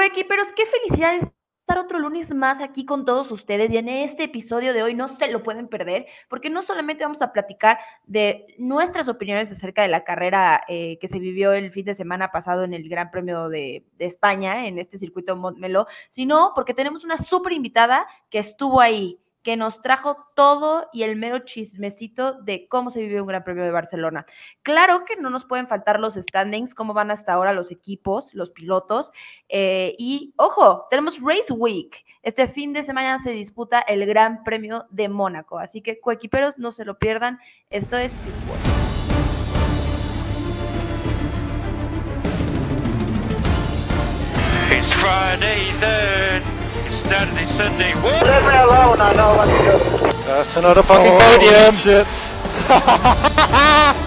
Coequiperos, qué felicidades estar otro lunes más aquí con todos ustedes y en este episodio de hoy no se lo pueden perder porque no solamente vamos a platicar de nuestras opiniones acerca de la carrera eh, que se vivió el fin de semana pasado en el Gran Premio de, de España, en este circuito Montmeló, sino porque tenemos una súper invitada que estuvo ahí que nos trajo todo y el mero chismecito de cómo se vivió un Gran Premio de Barcelona. Claro que no nos pueden faltar los standings, cómo van hasta ahora los equipos, los pilotos. Eh, y ojo, tenemos Race Week. Este fin de semana se disputa el Gran Premio de Mónaco. Así que, coequiperos, no se lo pierdan. Esto es Pitbull. It's Friday. Saturday, Sunday. Leave me alone, I know what to do. That's another fucking Oh, podium. shit.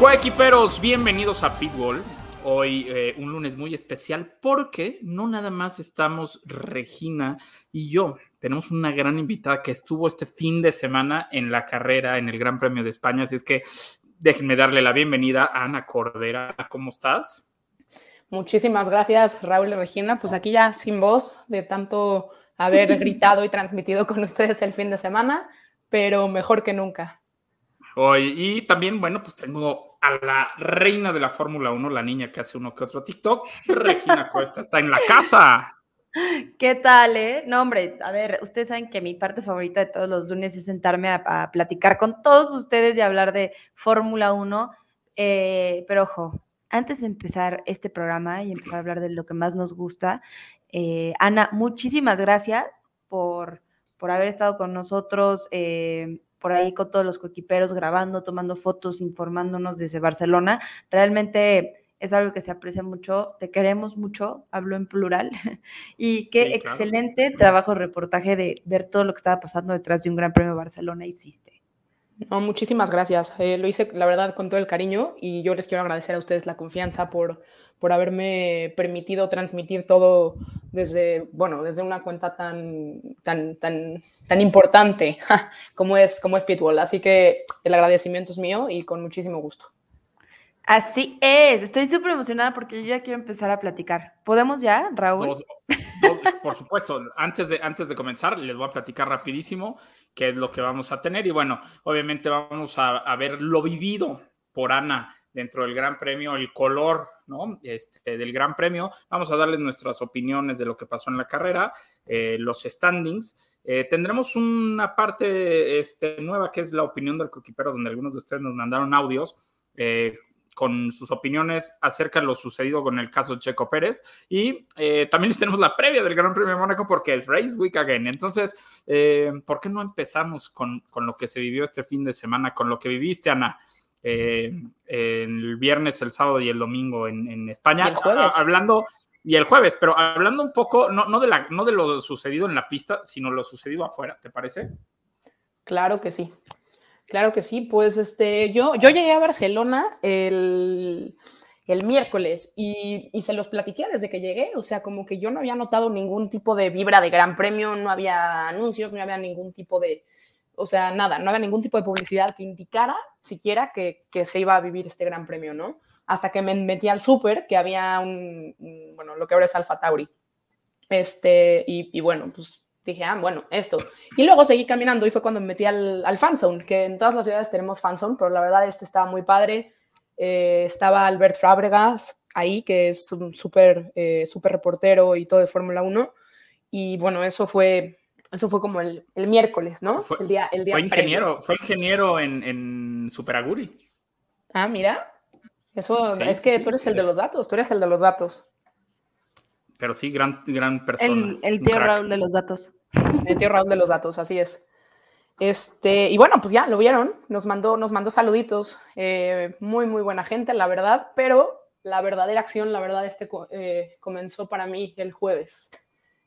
Coequiperos, bienvenidos a Pitbull. Hoy eh, un lunes muy especial porque no nada más estamos Regina y yo. Tenemos una gran invitada que estuvo este fin de semana en la carrera en el Gran Premio de España. Así es que déjenme darle la bienvenida a Ana Cordera. ¿Cómo estás? Muchísimas gracias, Raúl y Regina. Pues aquí ya sin voz de tanto haber gritado y transmitido con ustedes el fin de semana, pero mejor que nunca. Hoy, y también, bueno, pues tengo a la reina de la Fórmula 1, la niña que hace uno que otro TikTok, Regina Cuesta, está en la casa. ¿Qué tal, eh? No, hombre, a ver, ustedes saben que mi parte favorita de todos los lunes es sentarme a, platicar con todos ustedes y hablar de Fórmula 1. eh, pero ojo, antes de empezar este programa y empezar a hablar de lo que más nos gusta, eh, Ana, muchísimas gracias por, por haber estado con nosotros, eh, por ahí con todos los coequiperos, grabando, tomando fotos, informándonos desde Barcelona. Realmente es algo que se aprecia mucho, te queremos mucho, hablo en plural, y qué Sí, claro. excelente trabajo de reportaje de ver todo lo que estaba pasando detrás de un Gran Premio de Barcelona hiciste. No, muchísimas gracias. Eh, lo hice, la verdad, con todo el cariño y yo les quiero agradecer a ustedes la confianza por, por haberme permitido transmitir todo desde, bueno, desde una cuenta tan, tan, tan, tan importante como es, como es Pitbull. Así que el agradecimiento es mío y con muchísimo gusto. Así es, estoy súper emocionada porque yo ya quiero empezar a platicar. ¿Podemos ya, Raúl? Por supuesto, antes de, antes de comenzar, les voy a platicar rapidísimo qué es lo que vamos a tener. Y bueno, obviamente vamos a, a ver lo vivido por Ana dentro del Gran Premio, el color ¿no? este, del Gran Premio. Vamos a darles nuestras opiniones de lo que pasó en la carrera, eh, los standings. Eh, tendremos una parte este, nueva que es la opinión del coquipero, donde algunos de ustedes nos mandaron audios. eh, con sus opiniones acerca de lo sucedido con el caso Checo Pérez. Y eh, también les tenemos la previa del Gran Premio de Mónaco porque es Race Week Again. Entonces, eh, ¿por qué no empezamos con, con, lo que se vivió este fin de semana, con lo que viviste, Ana? Eh, el viernes, el sábado y el domingo en, en España. Y el jueves. A, hablando, y el jueves, pero hablando un poco, no, no, de la, no de lo sucedido en la pista, sino lo sucedido afuera, ¿te parece? Claro que sí. Claro que sí, pues este, yo, yo llegué a Barcelona el, el miércoles y, y, se los platiqué desde que llegué, o sea, como que yo no había notado ningún tipo de vibra de gran premio, no había anuncios, no había ningún tipo de, o sea, nada, no había ningún tipo de publicidad que indicara siquiera que, que se iba a vivir este gran premio, ¿no? Hasta que me metí al súper, que había un, un, bueno, lo que ahora es Alfa Tauri. Este, y, y bueno, pues dije, ah, bueno, esto. Y luego seguí caminando y fue cuando me metí al, al fanzone, que en todas las ciudades tenemos fanzone, pero la verdad este estaba muy padre. Eh, estaba Albert Fábregas ahí, que es un súper eh, super reportero y todo de Fórmula 1. Y bueno, eso fue, eso fue como el, el miércoles, ¿no? Fue, el día, el día fue ingeniero, fue ingeniero en, en Super Aguri. Ah, mira. Eso sí, es que sí, tú eres sí, el de los datos, tú eres el de los datos. Pero sí, gran, gran persona. El, el tío Raúl de los datos. Tío Raúl de los datos, así es. Este, y bueno, pues ya lo vieron, nos mandó, nos mandó saluditos, eh, muy, muy buena gente, la verdad, pero la verdadera acción, la verdad, este eh, comenzó para mí el jueves.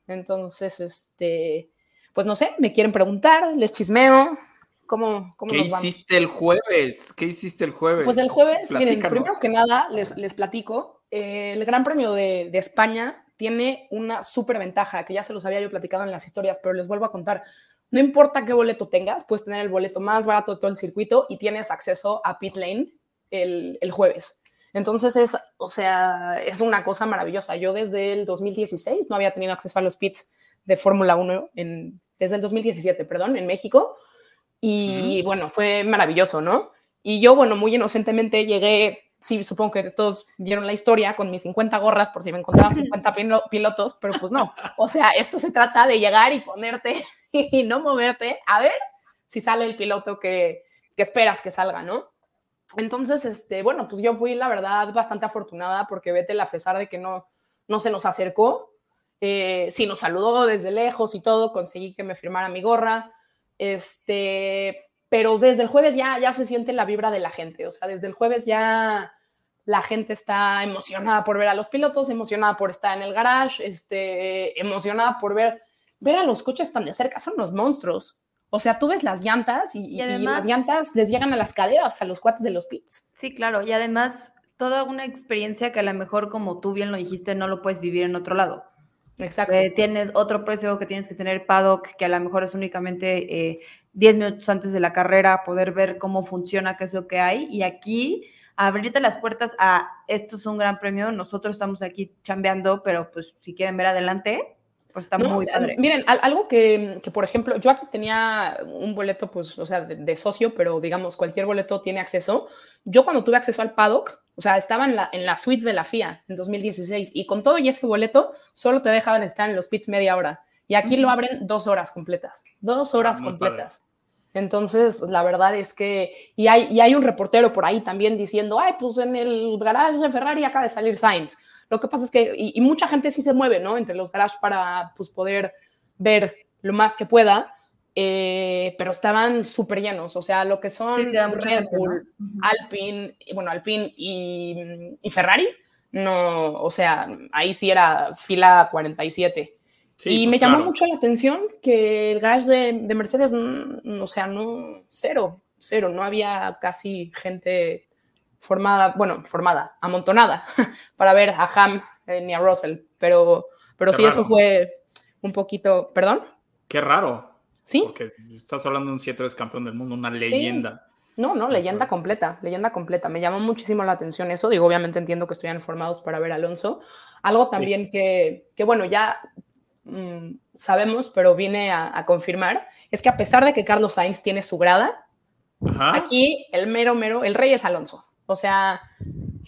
Entonces, este, pues no sé, me quieren preguntar, les chismeo, ¿Cómo, cómo ¿Qué hiciste el jueves? ¿Qué hiciste el jueves? Pues el jueves, miren, primero que nada les, les platico, eh, el Gran Premio de, de, España tiene una súper ventaja que ya se los había yo platicado en las historias, pero les vuelvo a contar. No importa qué boleto tengas, puedes tener el boleto más barato de todo el circuito y tienes acceso a pit lane el, el jueves. Entonces es, o sea, es una cosa maravillosa. Yo desde el 2016 no había tenido acceso a los pits de Fórmula 1 en, desde el 2017, perdón, en México. Y bueno, fue maravilloso, ¿no? Y yo, bueno, muy inocentemente llegué, sí, supongo que todos vieron la historia con mis 50 gorras por si me encontraban 50 pilotos, pero pues no. O sea, esto se trata de llegar y ponerte y no moverte a ver si sale el piloto que, que esperas que salga, ¿no? Entonces, este, bueno, pues yo fui, la verdad, bastante afortunada porque Vettel, a pesar de que no, no se nos acercó, eh, sí nos saludó desde lejos y todo, conseguí que me firmara mi gorra, este, pero desde el jueves ya, ya se siente la vibra de la gente, o sea, desde el jueves ya la gente está emocionada por ver a los pilotos, emocionada por estar en el garage, este, emocionada por ver, ver a los coches tan de cerca, son unos monstruos. O sea, tú ves las llantas y, Y además- las llantas les llegan a las caderas a los cuates de los pits. Sí, claro, y además toda una experiencia que a lo mejor, como tú bien lo dijiste, no lo puedes vivir en otro lado. Exacto. Eh, tienes otro precio que tienes que tener paddock, que a lo mejor es únicamente eh, 10 minutos antes de la carrera, poder ver cómo funciona, qué es lo que hay. Y aquí, abrirte las puertas a esto es un gran premio, nosotros estamos aquí chambeando, pero pues si quieren ver adelante, pues está No, muy eh, padre. Miren, al- algo que, que, por ejemplo, yo aquí tenía un boleto, pues, o sea, de, de socio, pero digamos, cualquier boleto tiene acceso. Yo cuando tuve acceso al paddock, o sea, estaba en la, en la suite de la FIA en 2016 y con todo y ese boleto, solo te dejaban estar en los pits media hora. Y aquí lo abren dos horas completas, dos horas Ah, completas. Entonces, la verdad es que, y hay, y hay un reportero por ahí también diciendo, ay, pues en el garage de Ferrari acaba de salir Sainz. Lo que pasa es que, y, y mucha gente sí se mueve, ¿no? Entre los garages para, pues, poder ver lo más que pueda, eh, pero estaban súper llenos, o sea, lo que son Sí, Red. Bull, Alpine, bueno, Alpine y, y Ferrari, no, o sea, ahí sí era fila 47. Sí, y pues, me llamó claro. mucho la atención que el garage de, de Mercedes, o sea, no, cero, cero, no había casi gente formada, bueno, formada, amontonada, para ver a Ham eh, ni a Russell, pero, pero Qué sí, eso fue un poquito, perdón, Qué raro, ¿sí? porque estás hablando de un 7 veces campeón del mundo, una leyenda. No, no, leyenda completa, leyenda completa. Me llamó muchísimo la atención eso. Digo, obviamente entiendo que estuvieran formados para ver a Alonso. Algo también que, que, bueno, ya mm, sabemos, pero vine a, a confirmar, es que a pesar de que Carlos Sainz tiene su grada, Ajá. aquí el mero, mero, el rey es Alonso. O sea,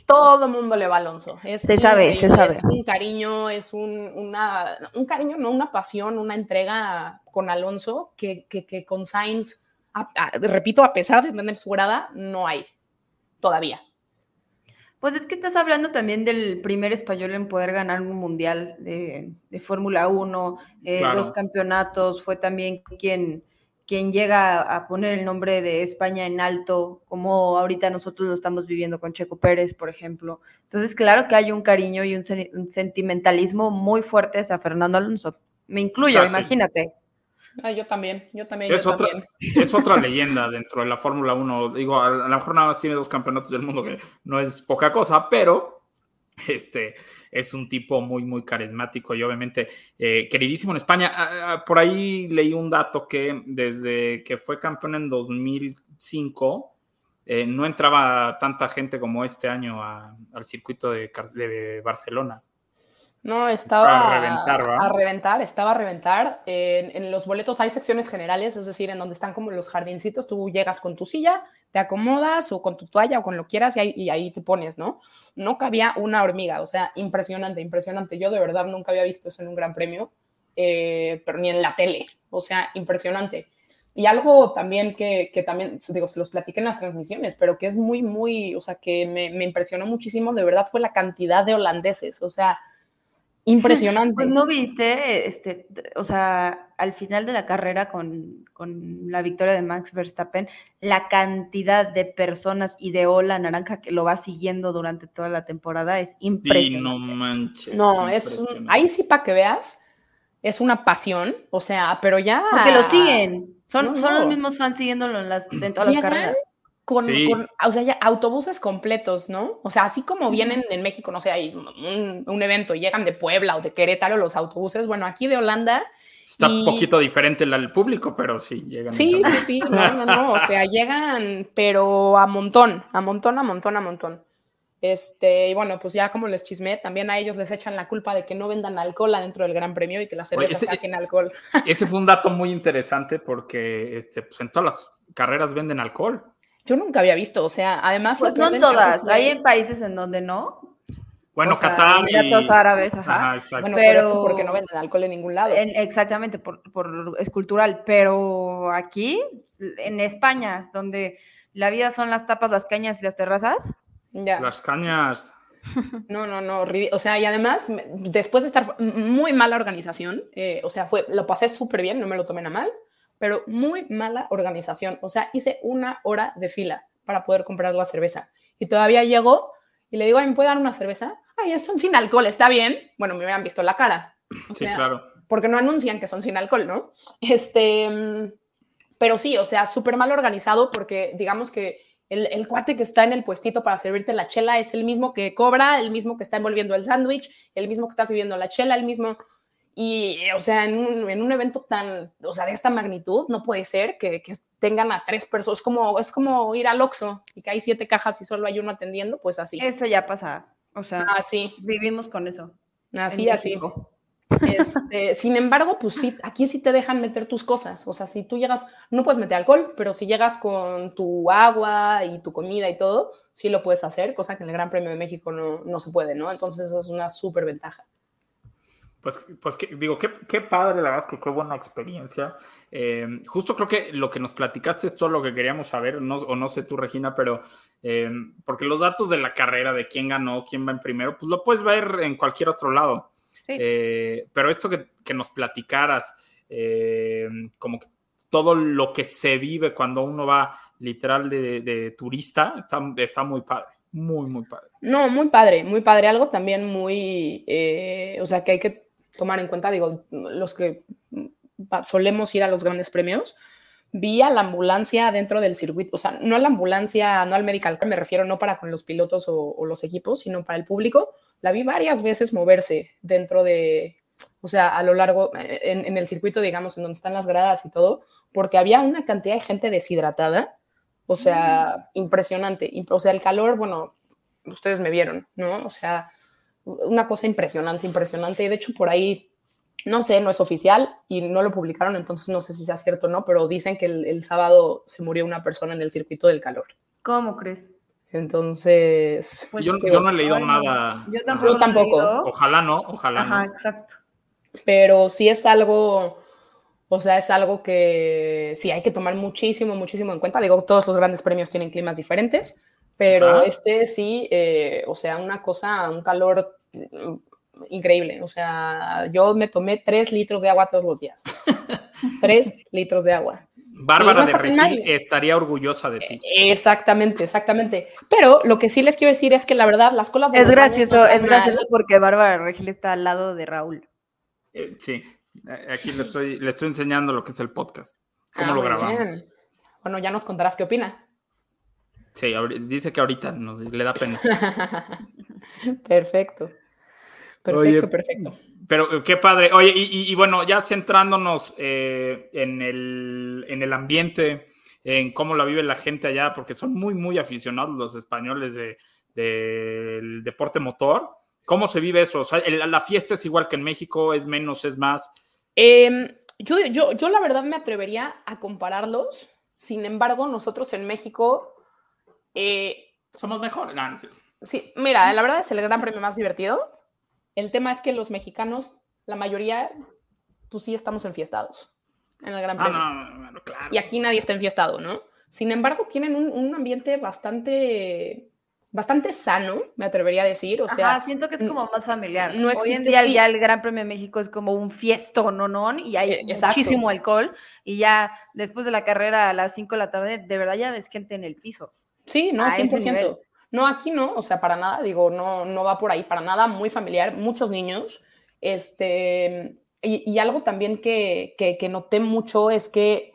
todo mundo le va a Alonso. Es Se sabe, se sabe. Es un cariño, es un, una, un cariño, no una pasión, una entrega con Alonso que, que, que con Sainz, a- a- repito, a pesar de tener su grada, no hay todavía. Pues es que estás hablando también del primer español en poder ganar un mundial de, de Fórmula 1, eh, Claro. dos campeonatos, fue también quien, quien llega a poner el nombre de España en alto, como ahorita nosotros lo estamos viviendo con Checo Pérez, por ejemplo. Entonces, claro que hay un cariño y un, sen- un sentimentalismo muy fuerte hacia Fernando Alonso. Me incluyo, imagínate. Ah, yo también, yo también. Es yo otra, también. es otra leyenda dentro de la Fórmula 1. Digo, a, lo mejor nada más tiene dos campeonatos del mundo, que no es poca cosa, pero este es un tipo muy, muy carismático y obviamente eh, queridísimo en España. Ah, ah, por ahí leí un dato que desde que fue campeón en 2005, eh, no entraba tanta gente como este año a- al circuito de Barcelona. No, estaba A reventar, a reventar, estaba a reventar. En, en los boletos hay secciones generales, es decir, en donde están como los jardincitos, tú llegas con tu silla, te acomodas o con tu toalla o con lo quieras y ahí, y ahí te pones, ¿no? No cabía una hormiga, o sea, impresionante, impresionante. Yo de verdad nunca había visto eso en un gran premio, eh, pero ni en la tele, o sea, impresionante. Y algo también que, que también, digo, se los platiqué en las transmisiones, pero que es muy, muy, o sea, que me, me impresionó muchísimo, de verdad, fue la cantidad de holandeses, o sea, impresionante. Pues no viste, este, o sea, al final de la carrera con, con la victoria de Max Verstappen, la cantidad de personas y de ola naranja que lo va siguiendo durante toda la temporada es Sí, impresionante. no manches. No, es un- ahí sí para que veas, es una pasión, o sea, pero ya. Porque lo siguen, son, No, son los mismos fans siguiéndolo en, las, en todas las carreras. Con, Sí. con, o sea, ya autobuses completos, ¿no? O sea, así como vienen en México, no sé, hay un, un evento y llegan de Puebla o de Querétaro los autobuses, bueno, aquí de Holanda, Está Y- un poquito diferente el, el público, pero sí, llegan. sí, sí, sí, no, no, no, o sea, llegan, pero a montón, a montón, a montón, a montón. Este, y bueno, pues ya como les chismé, también a ellos les echan la culpa de que no vendan alcohol adentro del Gran Premio y que la cerveza ese- sea sin alcohol. Ese fue un dato muy interesante porque este, pues en todas las carreras venden alcohol. Yo nunca había visto, o sea, además... Pues no todas, fue- hay en países en donde no. Bueno, O sea, Qatar y... Árabes, ajá. Ajá, exacto. Bueno, pero... eso porque no venden alcohol en ningún lado. En- exactamente, por, por- es cultural, pero aquí, en España, donde la vida son las tapas, las cañas y las terrazas, Ya. Las cañas. No, no, no, horrible. O sea, y además, después de estar muy mala organización, eh, o sea, fue, lo pasé súper bien, no me lo tomé a mal, pero muy mala organización. O sea, hice una hora de fila para poder comprar la cerveza. Y todavía llego y le digo, "Ay, ¿me puede dar una cerveza? Ay, son sin alcohol, ¿está bien? Bueno, me hubieran visto la cara. O Sí, sea, claro. porque no anuncian que son sin alcohol, ¿no? Este, pero sí, o sea, súper mal organizado porque digamos que el, el cuate que está en el puestito para servirte la chela es el mismo que cobra, el mismo que está envolviendo el sándwich, el mismo que está sirviendo la chela, el mismo... Y, o sea, en un, en un evento tan, o sea, de esta magnitud, no puede ser que, que tengan a tres personas, es como, es como ir al Oxxo y que hay siete cajas y solo hay uno atendiendo, pues así. eso ya pasa. O sea, Así, vivimos con eso. así, así. Este, sin embargo, pues sí, aquí sí te dejan meter tus cosas. O sea, si tú llegas, no puedes meter alcohol, pero si llegas con tu agua y tu comida y todo, sí lo puedes hacer, cosa que en el Gran Premio de México no, no se puede, ¿no? Entonces, eso es una súper ventaja. Pues, pues que- digo, qué, qué padre, la verdad, que qué buena experiencia. Eh, justo creo que lo que nos platicaste es todo lo que queríamos saber, no, o no sé tú, Regina, pero eh, porque los datos de la carrera, de quién ganó, quién va en primero, pues lo puedes ver en cualquier otro lado. Sí. Eh, pero esto que, que nos platicaras, como que todo lo que se vive cuando uno va literal de, de turista, está, está muy padre, muy, muy padre. No, muy padre, muy padre. Algo también muy, eh, o sea, que hay que tomar en cuenta, digo, los que solemos ir a los grandes premios, vi a la ambulancia dentro del circuito, o sea, no a la ambulancia, no al medical, me refiero no para con los pilotos o, o los equipos, sino para el público, la vi varias veces moverse dentro de, o sea, a lo largo, eh, en, en el circuito, digamos, en donde están las gradas y todo, porque había una cantidad de gente deshidratada, o sea, impresionante, imp- o sea, el calor, bueno, ustedes me vieron, ¿no? O sea, una cosa impresionante, impresionante. Y de hecho, por ahí, no sé, no es oficial y no lo publicaron, entonces no sé si sea cierto o no, pero dicen que el, el sábado se murió una persona en el circuito del calor. ¿Cómo crees? Entonces, Pues yo, digo, yo no he leído ay, nada. Yo tampoco. Yo lo he tampoco. leído. Ojalá no, ojalá Ajá, no. exacto. pero sí es algo, o sea, es algo que sí hay que tomar muchísimo, muchísimo en cuenta. Digo, todos los grandes premios tienen climas diferentes, pero este sí, eh, o sea, una cosa, un calor mm, increíble. O sea, yo me tomé tres litros de agua todos los días. tres litros de agua. Bárbara no de Regil estaría orgullosa de ti. Exactamente, exactamente. Pero lo que sí les quiero decir es que la verdad, las colas de Es gracioso, no es gracioso porque Bárbara Regil está al lado de Raúl. Eh, sí, Eh, aquí le estoy, le estoy enseñando lo que es el podcast. ¿Cómo Ah, lo grabamos? bien. Bueno, ya nos contarás qué opina. Sí, dice que ahorita nos, le da pena. perfecto. Perfecto, Oye, perfecto. Pero qué padre. Oye, y, y- y bueno, ya centrándonos eh, en, el, en el ambiente, en cómo la vive la gente allá, porque son muy, muy aficionados los españoles de- del deporte motor. ¿Cómo se vive eso? O sea, el- la fiesta es igual que en México, es menos, es más. Em, yo, yo, yo la verdad me atrevería a compararlos. Sin embargo, nosotros en México, eh, Somos mejores. No, no sí, mira, la verdad es el gran premio más divertido. El tema es que los mexicanos, la mayoría, pues sí estamos enfiestados en el gran Ah, premio. no, no, no, claro. Y aquí nadie está enfiestado, ¿no? Sin embargo, tienen un, un ambiente bastante, bastante sano, me atrevería a decir. O sea, Ajá, siento que es como más familiar. no Hoy en existe, día sí. ya el Gran Premio de México es como un fiesto, no, no, y hay Eh, exacto. muchísimo alcohol. Y ya después de la carrera a las 5 de la tarde, de verdad ya ves gente en el piso. Sí, no, a ese 100%. nivel. No, aquí no, o sea, para nada, digo, no, no va por ahí, para nada, muy familiar, muchos niños. Este, y, y algo también que, que, que noté mucho es que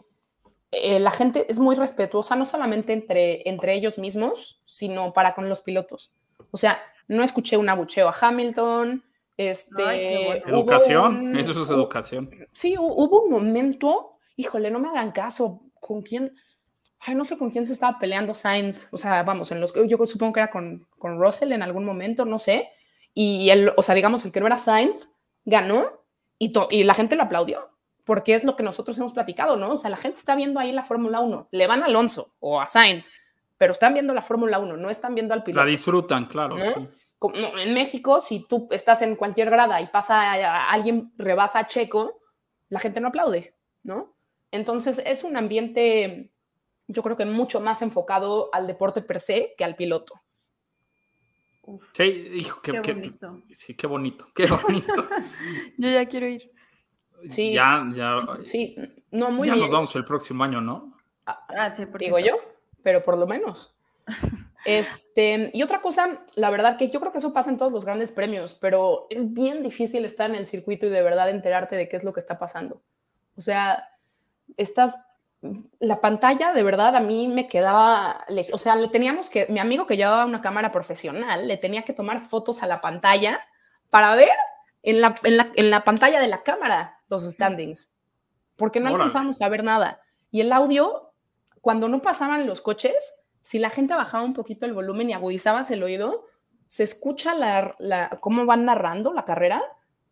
eh, la gente es muy respetuosa, no solamente entre, entre ellos mismos, sino para con los pilotos. O sea, no escuché un abucheo a Hamilton. Este, Ay, bueno. Educación, un- eso es educación. Sí, hu- hubo un momento, híjole, no me hagan caso, ¿con quién? Ay, no sé con quién se estaba peleando Sainz. O sea, vamos, en los, yo supongo que era con, con Russell en algún momento, no sé. Y el, o sea, digamos, el que no era Sainz ganó y, to- y la gente lo aplaudió, porque es lo que nosotros hemos platicado, ¿no? O sea, la gente está viendo ahí la Fórmula 1, le van a Alonso o a Sainz, pero están viendo la Fórmula 1, no están viendo al La piloto. disfrutan, claro. ¿no? sí. Como en México, si tú estás en cualquier grada y pasa alguien rebasa a Checo, la gente no aplaude, ¿no? Entonces es un ambiente, yo creo que mucho más enfocado al deporte per se que al piloto. Sí, hijo, qué, Qué qué- bonito. sí, qué bonito, qué bonito. Yo ya quiero ir. Sí. Ya, ya, Sí, no, muy ya bien, nos vamos el próximo año, ¿no? Ah, sí, por digo yo, pero por lo menos. Este, y otra cosa, la verdad que yo creo que eso pasa en todos los grandes premios, pero es bien difícil estar en el circuito y de verdad enterarte de qué es lo que está pasando. O sea, estás, la pantalla de verdad a mí me quedaba, o sea, le teníamos que, mi amigo que llevaba una cámara profesional, le tenía que tomar fotos a la pantalla para ver en la, en la, en la pantalla de la cámara los standings, porque no Órale. alcanzábamos a ver nada. Y el audio, cuando no pasaban los coches, si la gente bajaba un poquito el volumen y agudizabas el oído, se escucha la, la- cómo van narrando la carrera,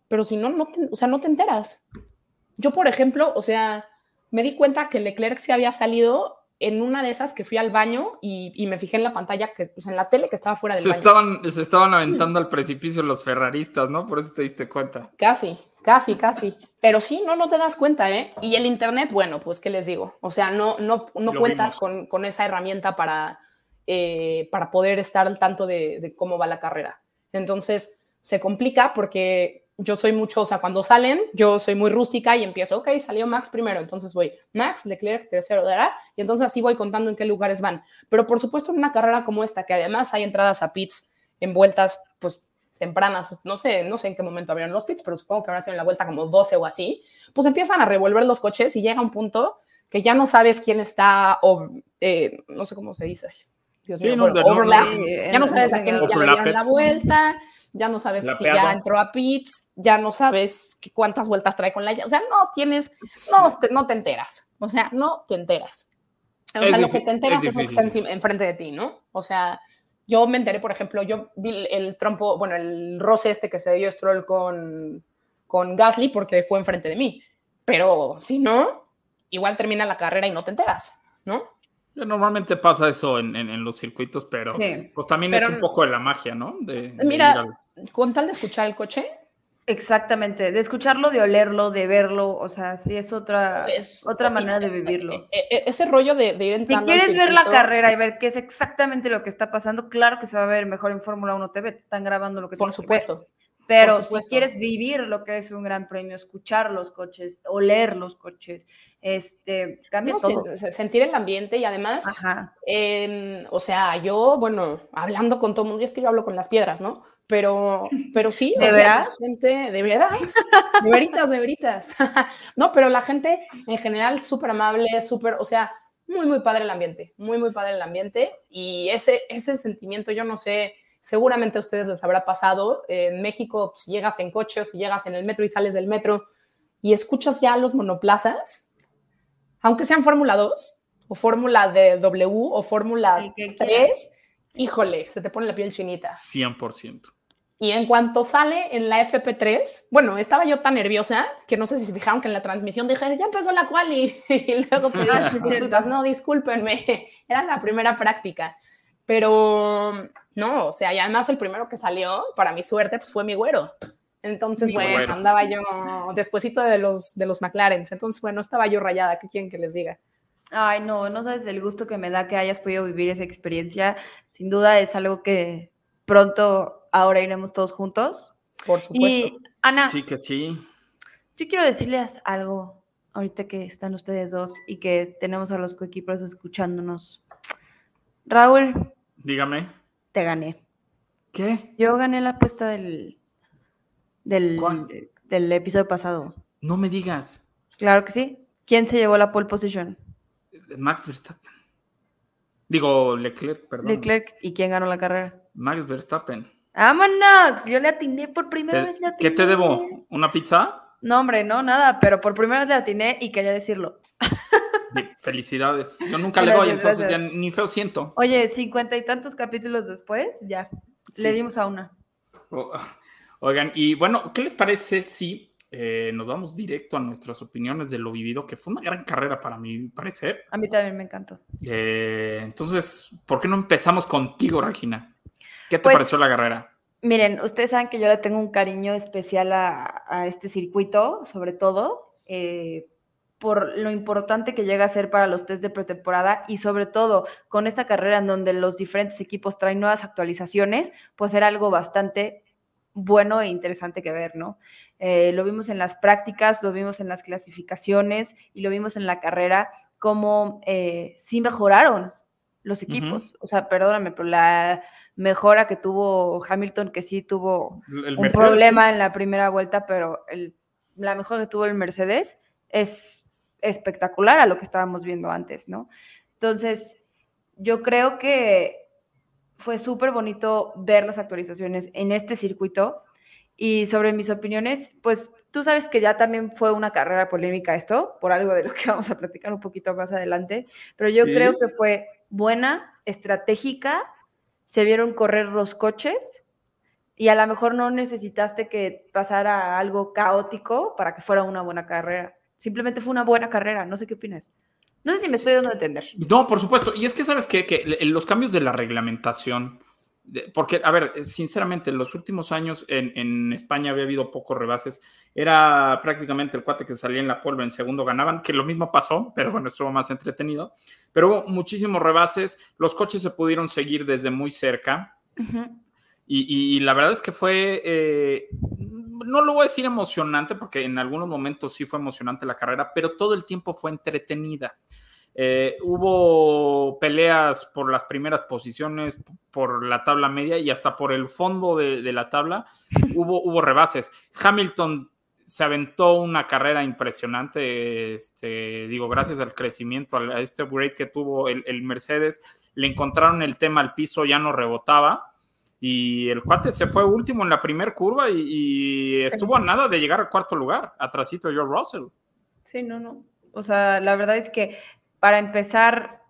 pero si no, no te, o sea, no te enteras. Yo, por ejemplo, o sea, me di cuenta que Leclerc se había salido en una de esas que fui al baño y, y me fijé en la pantalla, que, pues, en la tele que estaba fuera del Se baño. estaban, se estaban aventando al precipicio los ferraristas, ¿no? Por eso te diste cuenta. Casi, casi, casi. Pero sí, no, no te das cuenta, ¿eh? Y el Internet, bueno, pues, ¿qué les digo? O sea, no, no, no Lo cuentas con, con esa herramienta para, eh, para poder estar al tanto de, de cómo va la carrera. Entonces, se complica porque yo soy mucho, o sea, cuando salen, yo soy muy rústica y empiezo, ok, salió Max primero, entonces voy Max, Leclerc, tercero, dará, y entonces así voy contando en qué lugares van. Pero por supuesto, en una carrera como esta, que además hay entradas a pits en vueltas, pues tempranas, no sé, no sé en qué momento abrieron los pits, pero supongo que habrá sido en la vuelta como 12 o así, pues empiezan a revolver los coches y llega un punto que ya no sabes quién está, o eh, no sé cómo se dice. Dios Sí, mío, no, bueno, de- no, overlap. no, ya no sabes a quién ya le dieron la vuelta, ya no sabes si ya entró a pits, ya no sabes cuántas vueltas trae con la llave. O sea, no tienes, no te, no te enteras. O sea, no te enteras. O Es sea, lo que te enteras es es, difícil, encima- enfrente de ti, ¿no? O sea, yo me enteré, por ejemplo, yo vi el, trompo, bueno, el roce este que se dio Stroll con, con Gasly porque fue enfrente de mí. Pero si no, igual termina la carrera y no te enteras, ¿no? Normalmente pasa eso en, en- en los circuitos, pero Sí. pues también Pero es un poco de la magia, ¿no? De, de Mira, ir al- Con tal de escuchar el coche, Exactamente, de escucharlo, de olerlo, de verlo, o sea, sí es otra, es otra manera de vivirlo. e- e- ese rollo de, de ir Si entrando al quieres ver la carrera y ver qué es exactamente lo que está pasando, claro que se va a ver mejor en Fórmula 1 TV, te están grabando lo que Por que supuesto. Pero por si supuesto. quieres vivir lo que es un gran premio, escuchar los coches, oler los coches, este, cambia No, todo. se- se- sentir el ambiente y además, Ajá. em, o sea, yo, bueno, hablando con todo el mundo, y es que yo hablo con las piedras, ¿no? Pero, pero sí, ¿De o sea, veras? la gente, de veras, de veritas, de veritas. no, pero la gente en general súper amable, súper, o sea, muy, muy padre el ambiente, muy, muy padre el ambiente. Y ese, ese sentimiento, yo no sé, seguramente a ustedes les habrá pasado. En México, si llegas en coche o si llegas en el metro y sales del metro y escuchas ya los monoplazas, aunque sean Fórmula 2 o Fórmula de W o Fórmula El que 3, híjole, se te pone la piel chinita. 100%. Y en cuanto sale en la FP3, bueno, estaba yo tan nerviosa que no sé si se fijaron que en la transmisión dije, ya empezó la quali. Y luego pedí disculpas, no, discúlpenme, era la primera práctica. Pero no, o sea, y además el primero que salió, para mi suerte, pues fue mi güero. Entonces, Mi bueno, güero. andaba yo despuesito de los, de los McLarens. Entonces, bueno, estaba yo rayada, ¿qué quieren que les diga? Ay, no, no sabes el gusto que me da que hayas podido vivir esa experiencia. Sin duda es algo que pronto ahora iremos todos juntos. Por supuesto. Y Ana, Sí, que sí. yo quiero decirles algo ahorita que están ustedes dos y que tenemos a los coequiperos escuchándonos. Raúl, Dígame. te gané. ¿Qué? Yo gané la apuesta del, del, ¿Cuál? del episodio pasado. No me digas. Claro que sí. ¿Quién se llevó la pole position? Max Verstappen. Digo, Leclerc, perdón. Leclerc, ¿y quién ganó la carrera? Max Verstappen. ¡Vámonos! Yo le atiné por primera vez. le ¿Qué te atiné. debo? ¿Una pizza? No, hombre, no, nada, pero por primera vez le atiné y quería decirlo. Felicidades. Yo nunca le doy, Gracias, entonces ya gracias. ni feo siento. Oye, cincuenta y tantos capítulos después, ya, Sí. le dimos a una. Oigan, y bueno, ¿qué les parece si eh, nos vamos directo a nuestras opiniones de lo vivido? Que fue una gran carrera para mi parecer. A mí también me encantó. Eh, entonces, ¿por qué no empezamos contigo, Regina? ¿Qué te Pues- pareció la carrera? Miren, ustedes saben que yo le tengo un cariño especial a, a este circuito, sobre todo, eh, por lo importante que llega a ser para los test de pretemporada y sobre todo con esta carrera en donde los diferentes equipos traen nuevas actualizaciones, pues era algo bastante bueno e interesante que ver, ¿no? Eh, lo vimos en las prácticas, lo vimos en las clasificaciones y lo vimos en la carrera, como eh, sí mejoraron los equipos. O sea, perdóname, pero la mejora que tuvo Hamilton, que sí tuvo El un Mercedes, problema en la primera vuelta, pero el- la mejora que tuvo el Mercedes es espectacular a lo que estábamos viendo antes, ¿no? Entonces, yo creo que fue súper bonito ver las actualizaciones en este circuito y sobre mis opiniones, pues tú sabes que ya también fue una carrera polémica esto, por algo de lo que vamos a platicar un poquito más adelante, pero yo Sí. creo que fue buena, estratégica, se vieron correr los coches y a lo mejor no necesitaste que pasara algo caótico para que fuera una buena carrera. Simplemente fue una buena carrera, no sé qué opinas. No sé si me estoy dando a entender. No, por supuesto. Y es que, ¿sabes qué? Que los cambios de la reglamentación, porque, a ver, sinceramente, en los últimos años en, en España había habido pocos rebases. Era prácticamente el cuate que salía en la polva en segundo ganaban, que lo mismo pasó, pero bueno, estuvo más entretenido. Pero hubo muchísimos rebases. Los coches se pudieron seguir desde muy cerca. Y la verdad es que fue, eh, no lo voy a decir emocionante, porque en algunos momentos sí fue emocionante la carrera, pero todo el tiempo fue entretenida. Eh, hubo peleas por las primeras posiciones, por la tabla media y hasta por el fondo de, de la tabla. Hubo, hubo rebases. Hamilton se aventó una carrera impresionante, este, digo, gracias al crecimiento, a este upgrade que tuvo el, el Mercedes, le encontraron el tema al piso, ya no rebotaba. Y el cuate se fue último en la primera curva y, y estuvo a nada de llegar al cuarto lugar, atrasito de George Russell. Sí, no, no. O sea, la verdad es que para empezar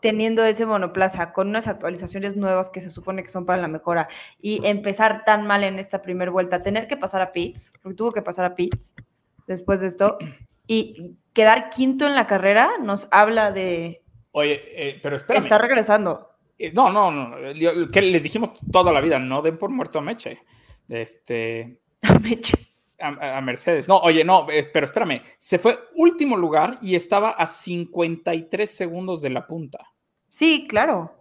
teniendo ese monoplaza con unas actualizaciones nuevas que se supone que son para la mejora y empezar tan mal en esta primera vuelta, tener que pasar a pits, porque tuvo que pasar a pits después de esto, y quedar quinto en la carrera nos habla de Oye, eh, pero que espérame. está regresando. No, no, no. que les dijimos toda la vida, no den por muerto a Meche. Este, Meche. a, a Mercedes. No, oye, no, eh, pero espérame. Se fue último lugar y estaba a 53 segundos de la punta. Sí, claro.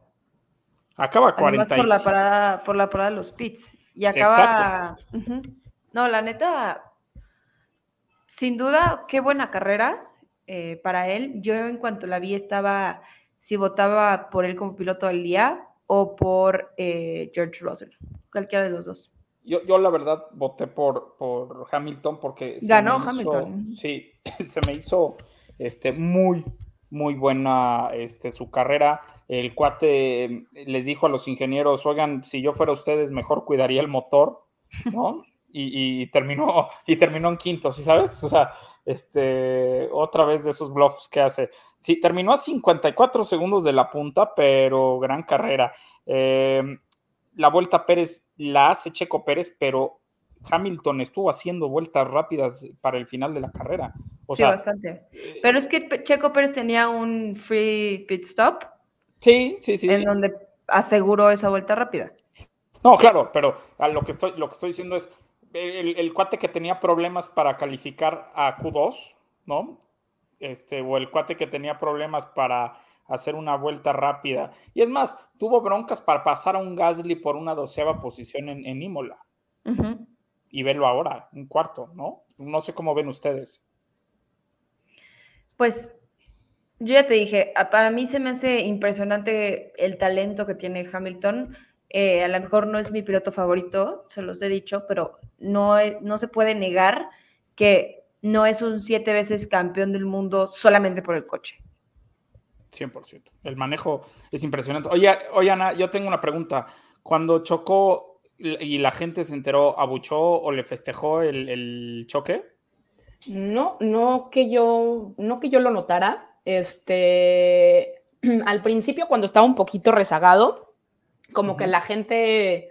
Acaba a Además 40. por la parada, por la parada de los pits. Y acaba. No, la neta, sin duda, qué buena carrera eh, para él. Yo en cuanto la vi estaba si votaba por él como piloto del día o por eh, George Russell, cualquiera de los dos. Yo, yo la verdad voté por, por Hamilton porque se Ganó me hizo- Hamilton. sí, se me hizo este, muy, muy buena este, su carrera. El cuate eh, les dijo a los ingenieros, oigan, si yo fuera ustedes, mejor cuidaría el motor, ¿no? Y, y terminó, y terminó en quinto, ¿sí sabes? O sea, este, otra vez de esos bluffs que hace. Sí, terminó a 54 segundos de la punta, pero gran carrera. Eh, la vuelta Pérez la hace Checo Pérez, pero Hamilton estuvo haciendo vueltas rápidas para el final de la carrera. O sí, sea, bastante. Pero es que Checo Pérez tenía un free pit stop sí, sí, sí. en donde aseguró esa vuelta rápida. No, claro, pero a lo que estoy, lo que estoy diciendo es el, el cuate que tenía problemas para calificar a Q2, ¿no? Este, o el cuate que tenía problemas para hacer una vuelta rápida. Y es más, tuvo broncas para pasar a un Gasly por una doceava posición en, en Imola. Y verlo ahora, un cuarto, ¿no? No sé cómo ven ustedes. Pues yo ya te dije, para mí se me hace impresionante el talento que tiene Hamilton. Eh, a lo mejor no es mi piloto favorito, se los he dicho, pero no, no se puede negar que no es un siete veces campeón del mundo solamente por el coche. 100%. El manejo es impresionante. Oye, oye, Ana, yo tengo una pregunta. Cuando chocó y la gente se enteró, ¿abuchó o le festejó el, el choque? No, no que yo, no que yo lo notara. Este, al principio, cuando estaba un poquito rezagado, como que la gente,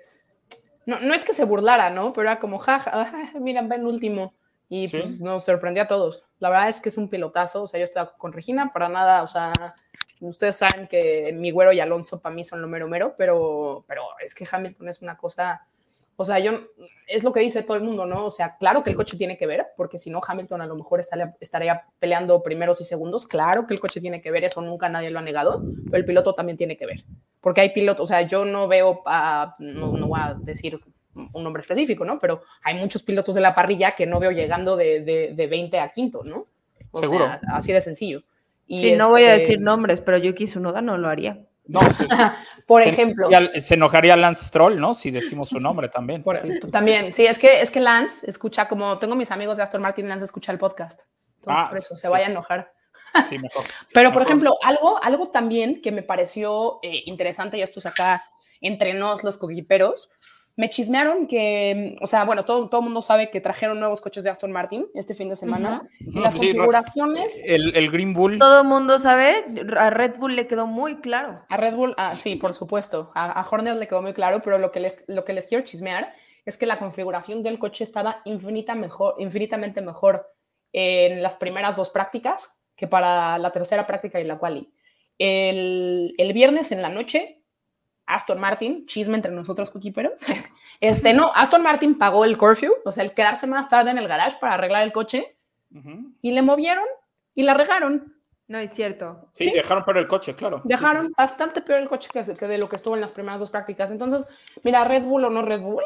no, no es que se burlara, ¿no? Pero era como, jaja, ja, miren, ven último. Y Sí. pues nos sorprendió a todos. La verdad es que es un pilotazo. O sea, yo estaba con Regina, para nada, o sea, ustedes saben que mi güero y Alonso para mí son lo mero mero, pero, pero es que Hamilton es una cosa, o sea, yo, es lo que dice todo el mundo, ¿no? O sea, claro que el coche tiene que ver, porque si no, Hamilton a lo mejor estaría, estaría peleando primeros y segundos. Claro que el coche tiene que ver, eso nunca nadie lo ha negado, pero el piloto también tiene que ver. Porque hay pilotos, o sea, yo no veo, a, no, no voy a decir un nombre específico, ¿no? Pero hay muchos pilotos de la parrilla que no veo llegando de, de, de 20 a quinto, ¿no? O Seguro. sea, así de sencillo. Y Sí, no voy a este, decir nombres, pero Yuki Tsunoda no lo haría. No, sí. Por Se ejemplo, enojaría- se enojaría Lance Stroll, ¿no? Si decimos su nombre también. por- Sí. también, sí, es que, es que Lance escucha, como tengo mis amigos de Aston Martin, Lance escucha el podcast. Entonces, Ah, por eso, se sí, vaya a enojar. Sí, mejor. Pero, por Mejor. ejemplo, algo, algo también que me pareció eh, interesante, y esto es acá entre nos, los coquiperos, me chismearon que, o sea, bueno, todo todo el mundo sabe que trajeron nuevos coches de Aston Martin este fin de semana. Y las Sí, configuraciones El, el Green Bull. Todo el mundo sabe, a Red Bull le quedó muy claro. a Red Bull, ah, sí, por supuesto, a, a Horner le quedó muy claro, pero lo que, les, lo que les quiero chismear es que la configuración del coche estaba infinita mejor, infinitamente mejor en las primeras dos prácticas que para la tercera práctica y la quali. El, el viernes en la noche, Aston Martin, chisme entre nosotros coquiperos, este, no, Aston Martin pagó el curfew, o sea, el quedarse más tarde en el garage para arreglar el coche y le movieron y la regaron. No es cierto. Sí, Sí. dejaron para el coche, claro. Sí, Dejaron sí, bastante peor el coche que, que de lo que estuvo en las primeras dos prácticas. Entonces, mira, Red Bull o no Red Bull,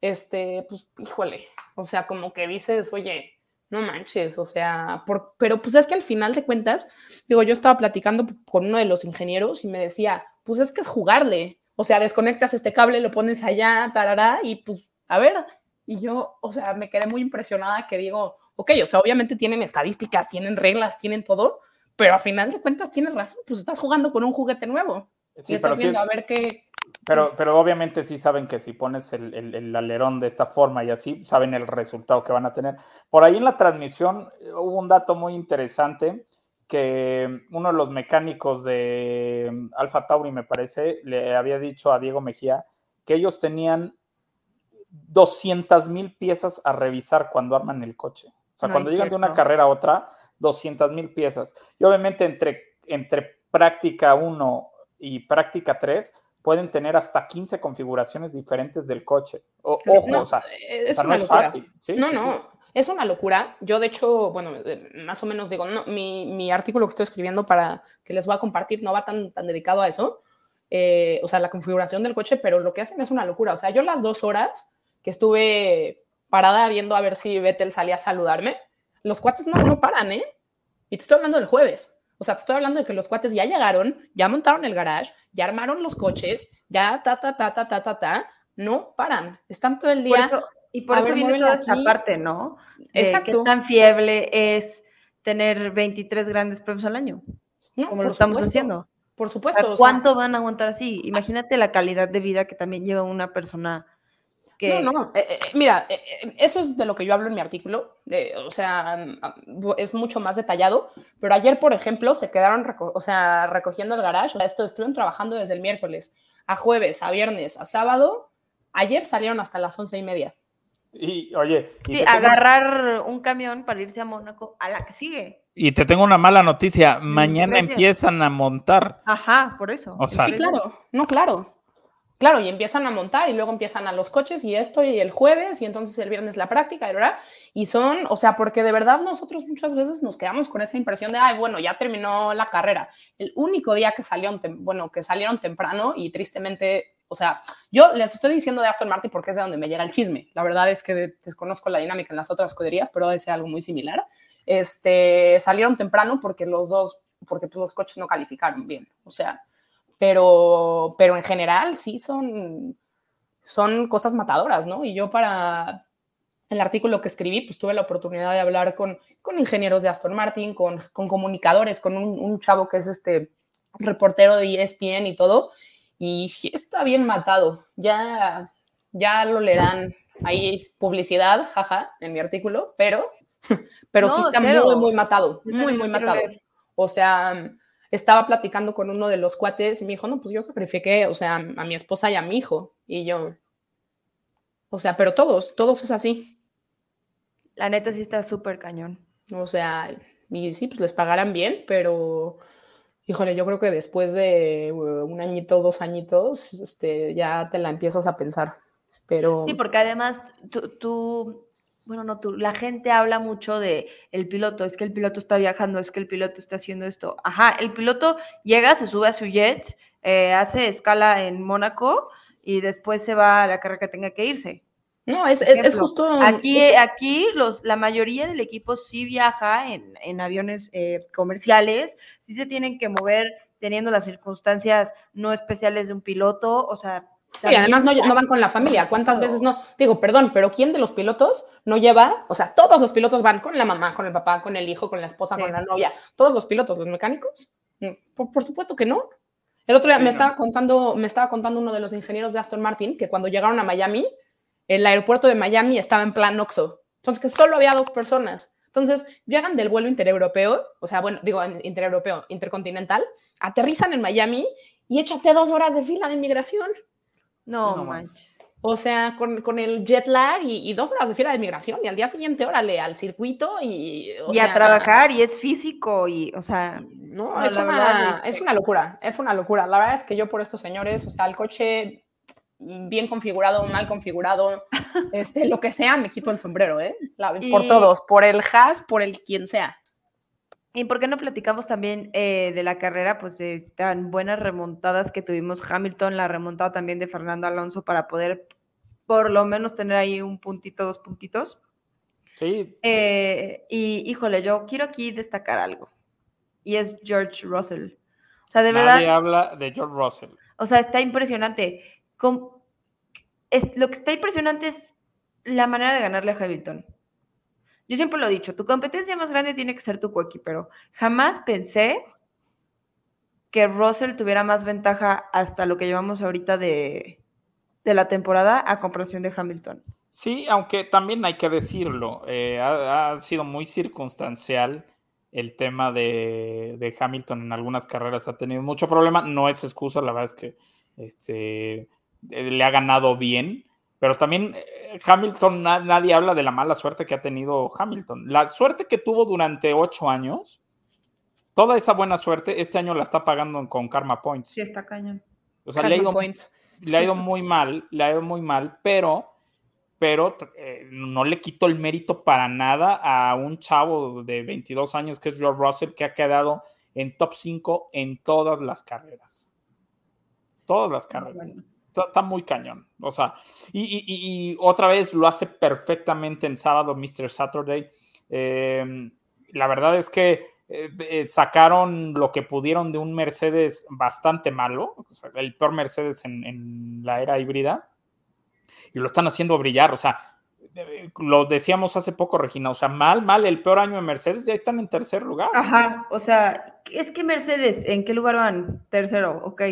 este, pues, híjole, o sea, como que dices, oye, no manches, o sea, por- pero pues es que al final de cuentas, digo, yo estaba platicando con uno de los ingenieros y me decía, pues es que es jugarle, o sea, desconectas este cable, lo pones allá, tarará, y pues, a ver, y yo, o sea, me quedé muy impresionada que digo, ok, o sea, obviamente tienen estadísticas, tienen reglas, tienen todo, pero a final de cuentas tienes razón, pues estás jugando con un juguete nuevo Sí, y estás pero, sí- a ver qué. pero, pero obviamente sí saben que si pones el, el- el alerón de esta forma y así, saben el resultado que van a tener. Por ahí en la transmisión eh, hubo un dato muy interesante que uno de los mecánicos de Alfa Tauri, me parece, le había dicho a Diego Mejía que ellos tenían 200 mil piezas a revisar cuando arman el coche. O sea, No cuando llegan de una carrera a otra, 200 mil piezas. Y obviamente entre, entre práctica 1 y práctica 3 pueden tener hasta 15 configuraciones diferentes del coche. O- ojo, No, o sea, eh, o es sea, no una es fácil. Sí, no, sí, sí. Es una locura. Yo, de hecho, bueno, eh, más o menos digo, no, mi, mi artículo que estoy escribiendo para que les voy a compartir no va tan, tan dedicado a eso, eh, o sea, la configuración del coche, pero lo que hacen es una locura. O sea, yo las dos horas que estuve parada viendo a ver si Vettel salía a saludarme, los cuates no, no paran, ¿eh? Y te estoy hablando del jueves. O sea, te estoy hablando de que los cuates ya llegaron, ya montaron el garage, ya armaron los coches, ya ta, ta, ta, ta, ta, ta, ta. No paran. Están todo el día. eso- y por a eso ver, viene toda esta parte, ¿no? Exacto. ¿Qué tan fiable es tener 23 grandes premios al año? No, Como lo estamos supuesto, haciendo. Por O supuesto. sea, o sea, ¿Cuánto van a aguantar así? Imagínate la calidad de vida que también lleva una persona que... No, no, eh, eh, mira, eh, eh, eso es de lo que yo hablo en mi artículo, eh, o sea, mm, es mucho más detallado, pero ayer, por ejemplo, se quedaron, o sea, recogiendo el garage, o sea, esto estuvieron trabajando desde el miércoles a jueves, a viernes, a sábado, ayer salieron hasta las once y media. Y oye, y, Sí, te tengo, agarrar un camión para irse a Mónaco a la que sigue. y te tengo una mala noticia. Mañana gracias. empiezan a montar. Ajá, por eso. O sea, Sí, claro, no, claro. Claro, y empiezan a montar y luego empiezan a los coches y esto y el jueves y entonces el viernes la práctica, ¿verdad? Y son, o sea, porque de verdad nosotros muchas veces nos quedamos con esa impresión de, ay, bueno, ya terminó la carrera. El único día que salieron, bueno, que salieron temprano y tristemente, o sea, yo les estoy diciendo de Aston Martin porque es de donde me llega el chisme. La verdad es que de- desconozco la dinámica en las otras escuderías, pero debe ser algo muy similar. Este, salieron temprano porque los dos, porque pues, los coches no calificaron bien, o sea, pero, pero en general sí son, son cosas matadoras, ¿no? Y yo para el artículo que escribí, pues tuve la oportunidad de hablar con, con ingenieros de Aston Martin, con, con comunicadores, con un, un chavo que es este reportero de ESPN y todo, y está bien matado. Ya, ya lo leerán ahí publicidad, jaja, en mi artículo, pero, pero sí está muy, muy matado, muy, muy matado. O sea, estaba platicando con uno de los cuates y me dijo, no, pues yo sacrifiqué, o sea, a mi esposa y a mi hijo. Y yo, o sea, pero todos, todos es así. La neta sí está súper cañón. O sea, y sí, pues les pagarán bien, pero híjole, yo creo que después de uh, un añito, dos añitos, este, ya te la empiezas a pensar. Pero Sí, porque además tú, bueno, no tú, la gente habla mucho de el piloto, es que el piloto está viajando, es que el piloto está haciendo esto. Ajá, el piloto llega, se sube a su jet, eh, hace escala en Mónaco y después se va a la carrera que tenga que irse. No, es, es, es justo. Aquí, es- aquí los, la mayoría del equipo sí viaja en, en aviones eh, comerciales, sí se tienen que mover teniendo las circunstancias no especiales de un piloto, o sea... y además no, no van con la familia. ¿Cuántas veces no? Digo, perdón, pero ¿quién de los pilotos no lleva? O sea, todos los pilotos van con la mamá, con el papá, con el hijo, con la esposa, Sí. con la novia. Todos los pilotos, los mecánicos. Mm, Por, por supuesto que no. El otro día Sí, me no. estaba contando, me estaba contando uno de los ingenieros de Aston Martin que cuando llegaron a Miami, el aeropuerto de Miami estaba en plan Oxo. Entonces, que solo había dos personas. Entonces, llegan del vuelo intereuropeo, o sea, bueno, digo intereuropeo, intercontinental, aterrizan en Miami y échate dos horas de fila de inmigración. No, no manches. O sea, con, con el jet lag y, y dos horas de fila de inmigración y al día siguiente, órale, al circuito y... o y sea, a trabajar y es físico y, o sea, No, No, es, una, es una locura, es una locura. La verdad es que yo por estos señores, o sea, el coche bien configurado, mal configurado, este, lo que sea, me quito el sombrero, ¿eh? La- por Y- todos, por el Haas, por el quien sea. ¿y por qué no platicamos también eh, de la carrera, pues de tan buenas remontadas que tuvimos Hamilton, la remontada también de Fernando Alonso para poder por lo menos tener ahí un puntito, dos puntitos? Sí, Eh, y híjole, yo quiero aquí destacar algo, y es George Russell. O sea, de verdad, nadie habla de George Russell. O sea, está impresionante. Lo que está impresionante es la manera de ganarle a Hamilton. Yo siempre lo he dicho, tu competencia más grande tiene que ser tu coequipero, pero jamás pensé que Russell tuviera más ventaja hasta lo que llevamos ahorita de, la temporada a comparación de Hamilton. Sí, aunque también hay que decirlo, eh, ha, ha sido muy circunstancial el tema de, de Hamilton en algunas carreras, ha tenido mucho problema, no es excusa, la verdad es que este, eh, le ha ganado bien, pero también eh, Hamilton, na- nadie habla de la mala suerte que ha tenido Hamilton. La suerte que tuvo durante ocho años, toda esa buena suerte, este año la está pagando con Karma Points. Sí, está cañón. O sea, le ha Karma ido points. le ha ido muy mal, le ha ido muy mal, pero, pero eh, no le quito el mérito para nada a un chavo de 22 años que es George Russell, que ha quedado en top 5 en todas las carreras. Todas las carreras. Bueno. Está, muy cañón. O sea, y, otra vez lo hace perfectamente en sábado, Mr. Saturday. Eh, la verdad es que eh, eh, sacaron lo que pudieron de un Mercedes bastante malo, el peor Mercedes en, en la era híbrida, y lo están haciendo brillar. O sea, lo decíamos hace poco, Regina, o sea, mal, mal, el peor año de Mercedes, ya están en tercer lugar. Ajá, o sea, es que Mercedes, ¿en qué lugar van? Tercero, ok.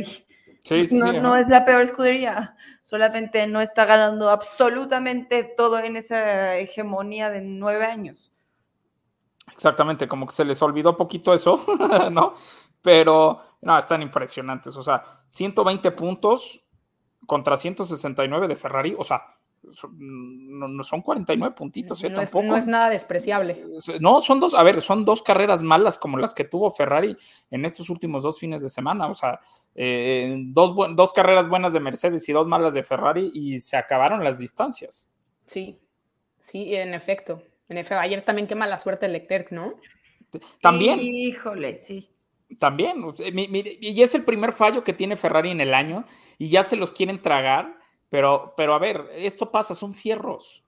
Sí, sí, no, sí, no es la peor escudería, solamente no está ganando absolutamente todo en esa hegemonía de nueve años. Exactamente, como que se les olvidó poquito eso, ¿no? Pero, no, están impresionantes. O sea, 120 puntos contra 169 de Ferrari, o sea, no, no son 49 puntitos, ¿eh? No es, Tampoco. no es nada despreciable. No, son dos, a ver, son dos carreras malas como las que tuvo Ferrari en estos últimos dos fines de semana. O sea, eh, dos, dos carreras buenas de Mercedes y dos malas de Ferrari y se acabaron las distancias. Sí, sí, en efecto. En efecto, ayer también qué mala suerte Leclerc, ¿no? También. Híjole, sí. También, y es el primer fallo que tiene Ferrari en el año y ya se los quieren tragar, pero, pero a ver, esto pasa, son fierros.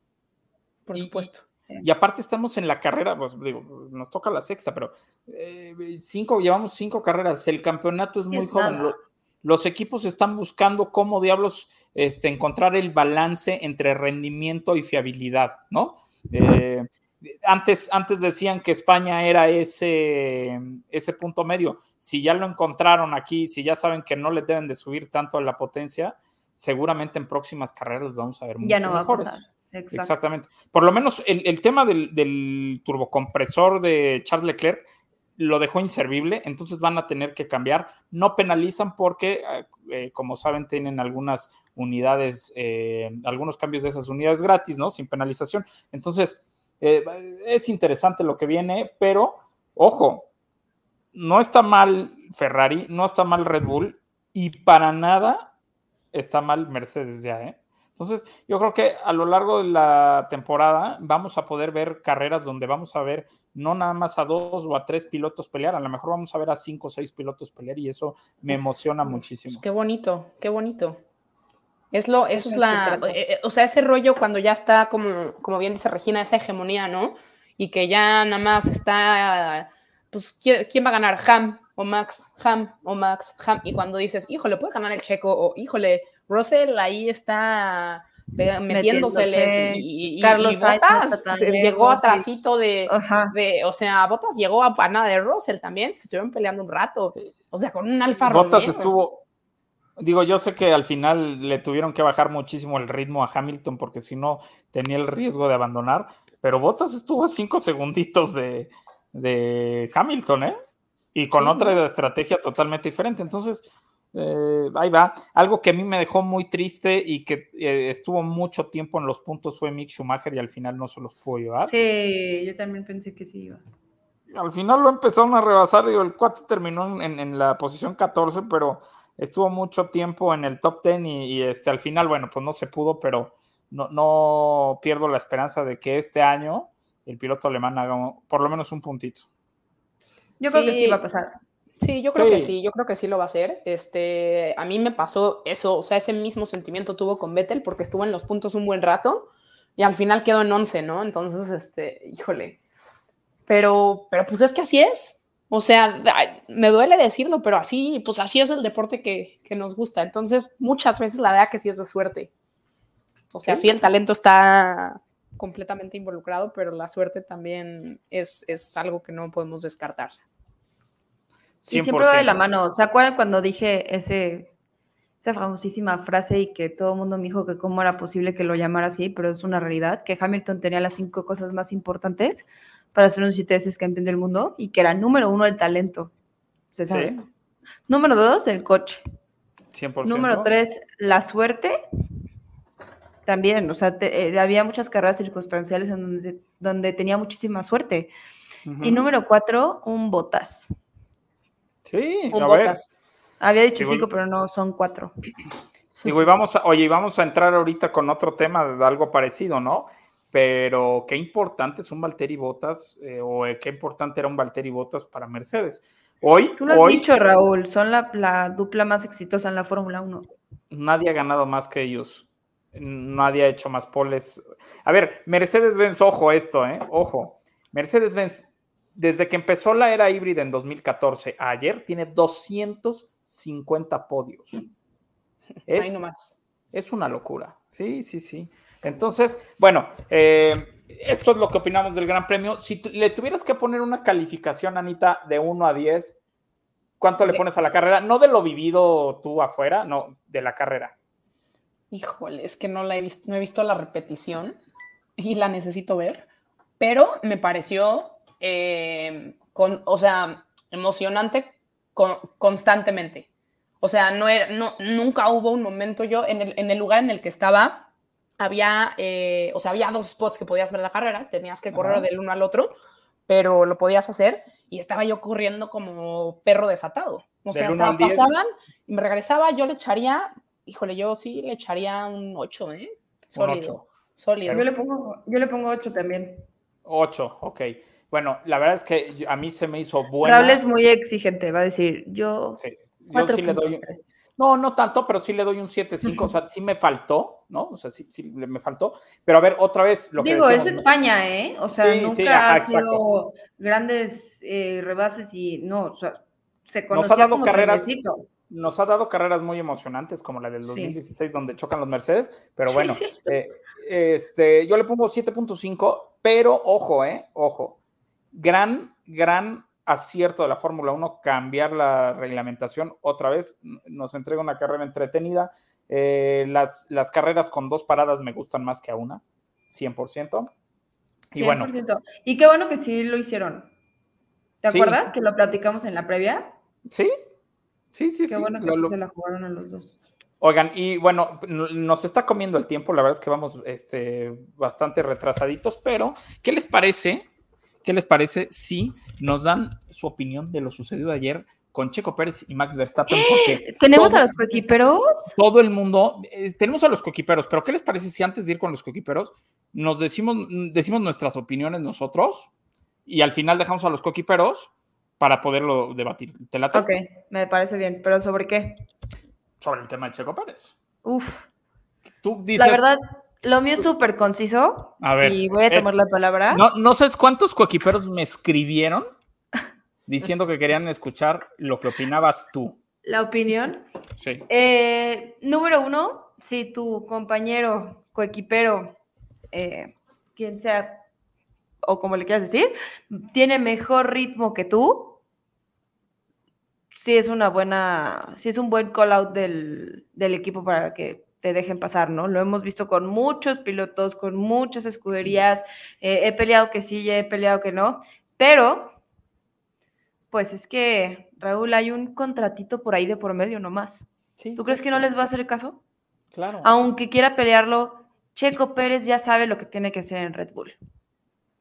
Por Y- supuesto. Y aparte estamos en la carrera, pues digo, nos toca la sexta, pero eh, cinco, llevamos cinco carreras, el campeonato es muy Es joven. lo- los equipos están buscando cómo diablos este, encontrar el balance entre rendimiento y fiabilidad, ¿no? Eh, antes, antes decían que España era ese, ese punto medio. Si ya lo encontraron aquí, si ya saben que no le deben de subir tanto la potencia, seguramente en próximas carreras vamos a ver mucho Ya no mejores. Exactamente. Por lo menos el, el tema del, del turbocompresor de Charles Leclerc lo dejó inservible, entonces van a tener que cambiar. No penalizan porque, eh, eh, como saben, tienen algunas unidades, eh, algunos cambios de esas unidades gratis, ¿no? Sin penalización. Entonces, eh, es interesante lo que viene, pero ojo, no está mal Ferrari, no está mal Red Bull y para nada está mal Mercedes ya, ¿eh? Entonces, yo creo que a lo largo de la temporada vamos a poder ver carreras donde vamos a ver no nada más a dos o a tres pilotos pelear, a lo mejor vamos a ver a cinco o seis pilotos pelear y eso me emociona muchísimo. Pues qué bonito, qué bonito. Es lo, eso es se la, eh, o sea, ese rollo cuando ya está, como, como bien dice Regina, esa hegemonía, ¿no? Y que ya nada más está, pues, ¿quién, quién va a ganar? Ham o Max, Ham o Max, Ham. Y cuando dices, híjole, puede ganar el checo, o híjole, Russell ahí está metiéndoseles Metiéndose. y, y, Carlos y tan llegó atrasito de, de, o sea, Bottas llegó a, a nada de Russell también, se estuvieron peleando un rato, o sea, con un Alfa Bottas Romeo. estuvo, digo, yo sé que al final le tuvieron que bajar muchísimo el ritmo a Hamilton porque si no tenía el riesgo de abandonar, pero Bottas estuvo a cinco segunditos de, de Hamilton, ¿eh? Y con Sí. otra estrategia totalmente diferente. Entonces, eh, ahí va. Algo que a mí me dejó muy triste y que eh, estuvo mucho tiempo en los puntos fue Mick Schumacher y al final no se los pudo llevar. Sí, yo también pensé que sí iba. Al final lo empezaron a rebasar, digo, el 4 terminó en, la posición 14, pero estuvo mucho tiempo en el top 10 y, y, este, al final, bueno, pues no se pudo, pero no, no pierdo la esperanza de que este año el piloto alemán haga por lo menos un puntito. Yo creo que Sí. va a pasar. Sí, yo creo que Sí. yo creo que sí lo va a hacer. Este, a mí me pasó eso, o sea, ese mismo sentimiento tuvo con Vettel porque estuvo en los puntos un buen rato y al final quedó en 11, ¿no? Entonces, este, híjole. Pero, pero pues es que así es. O sea, me duele decirlo, pero así, pues así es el deporte que, que nos gusta. Entonces, muchas veces la verdad que sí es de suerte. O sea, Sí. sí, el talento está completamente involucrado, pero la suerte también es, es algo que no podemos descartar. Y siempre va de la 100%. mano. ¿Se acuerdan cuando dije ese, esa famosísima frase y que todo el mundo me dijo que cómo era posible que lo llamara así, pero es una realidad, que Hamilton tenía las cinco cosas más importantes para ser un siete veces campeón del mundo y que era número uno el talento. ¿Se sabe? Sí. Número dos, el coche. 100%. Número tres, la suerte. También, o sea, te- eh, había muchas carreras circunstanciales en donde, donde tenía muchísima suerte. Y número cuatro, un botas. Sí, Un a ver. botas. Había dicho cinco, pero no, son cuatro. Digo, y vamos a, oye, y vamos a entrar ahorita con otro tema de algo parecido, ¿no? Pero qué importante es un Valtteri Bottas, eh, o eh, qué importante era un Valtteri Bottas para Mercedes. Hoy, Tú lo has hoy dicho, Raúl, son la, la dupla más exitosa en la Fórmula 1. nadie ha ganado más que ellos. Nadie ha hecho más poles. A ver, Mercedes-Benz, ojo esto, ¿eh? Ojo. Mercedes-Benz, desde que empezó la era híbrida en 2014 a ayer, tiene 250 podios. Es, Ahí nomás. es una locura. Sí, sí, sí. Entonces, bueno, eh, esto es lo que opinamos del Gran Premio. Si le tuvieras que poner una calificación, Anita, de 1 a 10, ¿cuánto le pones a la carrera? No de lo vivido tú afuera, no, de la carrera. Híjole, es que no la he visto, no he visto la repetición y la necesito ver, pero me pareció, eh, con, o sea, emocionante con- constantemente. O sea, no era, no, nunca hubo un momento yo en el, en el lugar en el que estaba. Había, eh, o sea, había dos spots que podías ver la carrera, tenías que correr del uno al otro, pero lo podías hacer y estaba yo corriendo como perro desatado. O sea, estaba, pasaban y me regresaba, yo le echaría, híjole, yo sí le echaría un 8, ¿eh? Sólido, ocho. sólido. Yo le pongo, yo le pongo 8 también. 8, ok. Bueno, la verdad es que a mí se me hizo buena. Raúl es muy exigente, va a decir, yo Sí, Yo sí le doy, 4.3. no, no tanto, pero sí le doy un 7.5, o sea, sí me faltó, ¿no? O sea, sí, sí me faltó. Pero a ver, otra vez, lo que Digo, decíamos, es. España, ¿eh? O sea, Sí, nunca sí, ajá, ha exacto. sido grandes eh, rebases y no, o sea, se Nos ha conocía dado como carreras- trenecito. nos ha dado carreras muy emocionantes, como la del Sí. 2016, donde chocan los Mercedes, pero bueno, eh, este, yo le pongo 7.5. pero ojo, eh, ojo, gran, gran acierto de la Fórmula 1 cambiar la reglamentación. Otra vez nos entrega una carrera entretenida. Eh, las, las carreras con dos paradas me gustan más que a una, 100%. Y bueno. 100%. Y qué bueno que sí lo hicieron. ¿Te Sí. acuerdas que lo platicamos en la previa? Sí, sí, sí, Qué sí. bueno que lo- se la jugaron a los dos. Oigan, y bueno, nos está comiendo el tiempo, la verdad es que vamos este, bastante retrasaditos, pero ¿qué les parece? ¿Qué les parece si nos dan su opinión de lo sucedido ayer con Checo Pérez y Max Verstappen? Porque ¿Tenemos todo- a los coequiperos? todo el mundo, eh, tenemos a los coquiperos, pero ¿qué les parece si antes de ir con los coquiperos nos decimos, decimos nuestras opiniones nosotros y al final dejamos a los coquiperos para poderlo debatir? ¿Te late? Ok, me parece bien. ¿Pero sobre qué? Sobre el tema de Checo Pérez. Uf, Tú dices, la verdad, lo mío es súper conciso. a ver, y voy a tomar eh, la palabra. No, no sabes cuántos coequiperos me escribieron diciendo que querían escuchar lo que opinabas tú. La opinión. Sí. Eh, número uno, si tu compañero, coequipero, eh, quien sea, o como le quieras decir, tiene mejor ritmo que tú, sí es una buena, sí es un buen call out del, del equipo para que te dejen pasar, ¿no? Lo hemos visto con muchos pilotos, con muchas escuderías, eh, he peleado que sí, he peleado que no, pero pues es que, Raúl, hay un contratito por ahí de por medio nomás. sí ¿Tú crees que no les va a hacer caso? Claro. Aunque quiera pelearlo, Checo Pérez ya sabe lo que tiene que hacer en Red Bull.